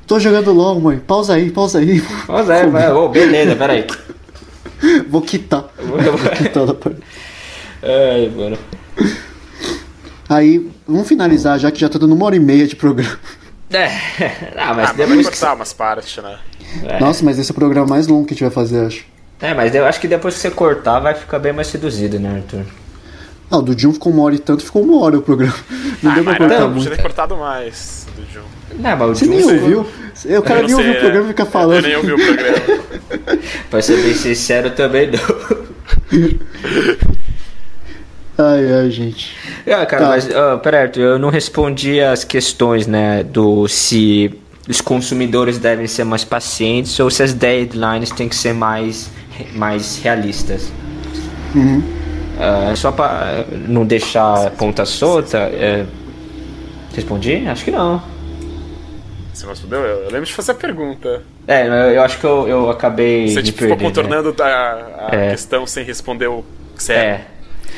Tô jogando LOL, mãe. Pausa aí, pausa aí. Pausa aí, vai. Oh, beleza, peraí. *laughs* Vou quitar. Vou quitar da parte. Ai, mano. Aí, vamos finalizar, já que já tá dando uma hora e meia de programa. É, *laughs* ah, mas ah, depois. cortar umas partes, né? É. Nossa, mas esse é o programa mais longo que a gente vai fazer, acho. É, mas eu acho que depois que você cortar vai ficar bem mais seduzido, né, Arthur? Ah, o do Jun ficou uma hora e tanto, ficou uma hora o programa. *laughs* Não ah, deu pra cortar não, muito. Podia ter cortado mais do Jun. Não, mas o Você nem ouviu? O cara nem ouviu o programa e fica falando. Eu nem ouvi o programa. *laughs* pra ser bem sincero, também não. *laughs* Ai, ai, gente. Ah, cara, tá. mas, uh, pera, Arthur, eu não respondi as questões, né, do se os consumidores devem ser mais pacientes ou se as deadlines têm que ser mais, mais realistas. Uhum. Uh, só para não deixar ponta solta, uh, respondi? Acho que não. Você não respondeu? Eu, lembro de fazer a pergunta. É, eu acho que eu, eu acabei. Você tipo, ficou né? contornando né? a, a é. questão sem responder o certo. É.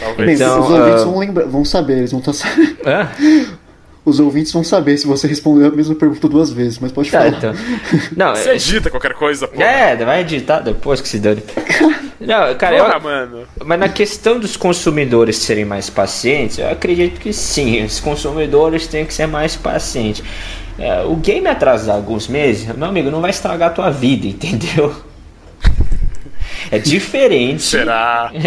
Talvez. Bem, então, os ouvintes uh... vão, lembrar, vão saber, eles vão estar tá sabendo. *laughs* Os ouvintes vão saber se você respondeu a mesma pergunta duas vezes, mas pode tá, falar. Então. *laughs* Não, você edita qualquer coisa, pô. É, vai editar depois que se dane. Não, cara, Porra, eu, mano. Mas na questão dos consumidores serem mais pacientes, eu acredito que sim, os consumidores têm que ser mais pacientes. É, o game atrasar alguns meses, meu amigo, não vai estragar a tua vida, *laughs* entendeu? É diferente. Será? *laughs*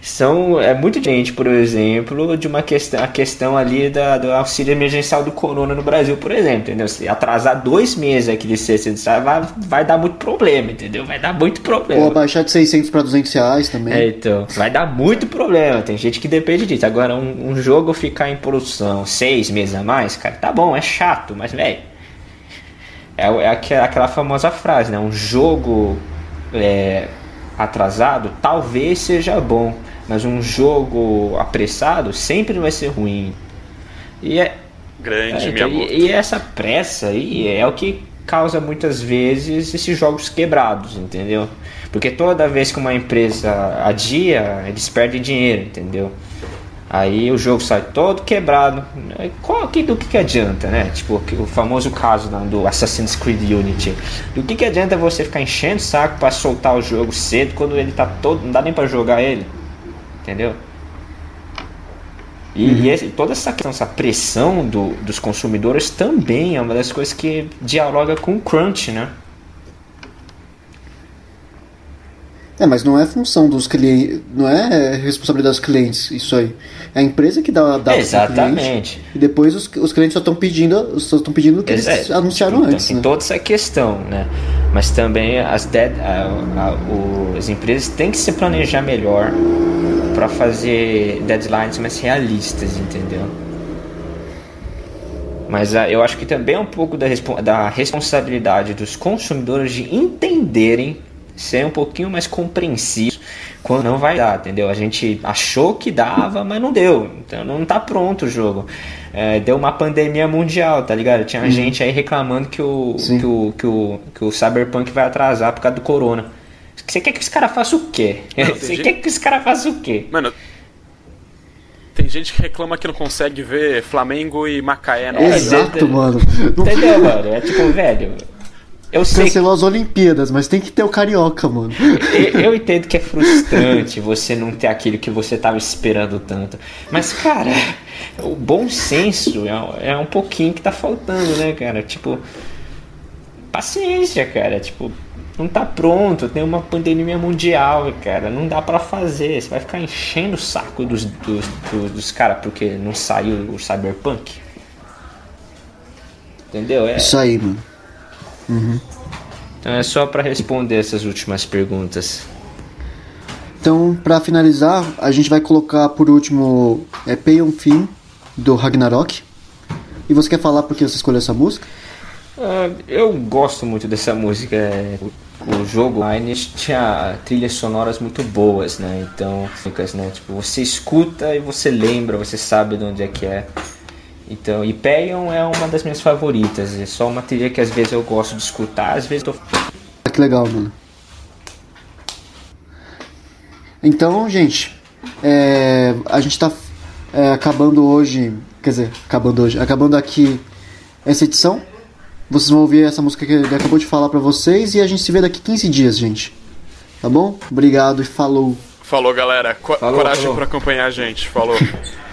São, é muito diferente, por exemplo, de uma questão, a questão ali da, do auxílio emergencial do corona no Brasil, por exemplo, entendeu? Se atrasar dois meses aqui de licença vai, vai dar muito problema, entendeu? Vai dar muito problema. Ou abaixar de 600 para 200 reais também. É, então, vai dar muito problema. Tem gente que depende disso. Agora, um, um jogo ficar em produção seis meses a mais, cara, tá bom, é chato, mas, velho, é, é aquela famosa frase, né? Um jogo é, atrasado talvez seja bom, mas um jogo apressado sempre vai ser ruim. E é grande, é, então, e, e, essa pressa aí é o que causa muitas vezes esses jogos quebrados, entendeu? Porque toda vez que uma empresa adia, eles perdem dinheiro, entendeu? Aí o jogo sai todo quebrado. Qual, que, do que, que adianta, né? Tipo, o famoso caso do Assassin's Creed Unity. Do que, que adianta você ficar enchendo o saco para soltar o jogo cedo quando ele tá todo. Não dá nem para jogar ele. Entendeu? E, uhum. e esse, toda essa questão, essa pressão do, dos consumidores também é uma das coisas que dialoga com o crunch, né? É, mas não é função dos clientes, não é responsabilidade dos clientes isso aí. É a empresa que dá, dá Exatamente. Cliente, e depois os, os clientes só estão pedindo, só estão pedindo o que eles é, anunciaram então, antes. Tem né? toda essa questão, né? Mas também as, dead, a, a, as empresas têm que se planejar melhor para fazer deadlines mais realistas, entendeu? Mas uh, eu acho que também é um pouco da, da responsabilidade dos consumidores de entenderem ser um pouquinho mais compreensivo quando não vai dar, entendeu? A gente achou que dava, mas não deu. Então não tá pronto o jogo. É, deu uma pandemia mundial, tá ligado? Tinha uhum. gente aí reclamando que o, que o, que, o, que o Cyberpunk vai atrasar por causa do corona. Você quer que esse cara faça o quê? Não, *laughs* Você gente... quer que esse cara faça o quê? Mano, tem gente que reclama que não consegue ver Flamengo e Macaé no é, Exato, mano. Entendeu, *laughs* mano? É tipo, velho. Eu sei Cancelou as Olimpíadas, mas tem que ter o carioca, mano. Eu, eu, *laughs* entendo que é frustrante você não ter aquilo que você tava esperando tanto. Mas, cara, o bom senso é, é um pouquinho que tá faltando, né, cara? Tipo. paciência, cara. Tipo, não tá pronto, tem uma pandemia mundial, cara. Não dá para fazer. Você vai ficar enchendo o saco dos, dos, dos, dos caras porque não saiu o Cyberpunk. Entendeu? É... Isso aí, mano. Uhum. Então é só para responder essas últimas perguntas. Então, para finalizar, a gente vai colocar por último é Pay Fim do Ragnarok. E você quer falar por que você escolheu essa música? Uh, eu gosto muito dessa música. O jogo online tinha trilhas sonoras muito boas, né? Então, né? Tipo, você escuta e você lembra, você sabe de onde é que é. Então, Hyperion é uma das minhas favoritas. É só uma trilha que às vezes eu gosto de escutar, às vezes eu tô... Ah, que legal, mano. Então, gente, é, a gente tá é, acabando hoje, quer dizer, acabando hoje, acabando aqui essa edição. Vocês vão ouvir essa música que ele acabou de falar para vocês e a gente se vê daqui 15 dias, gente. Tá bom? Obrigado e falou. Falou, galera. Co falou, coragem para acompanhar a gente. Falou. *laughs*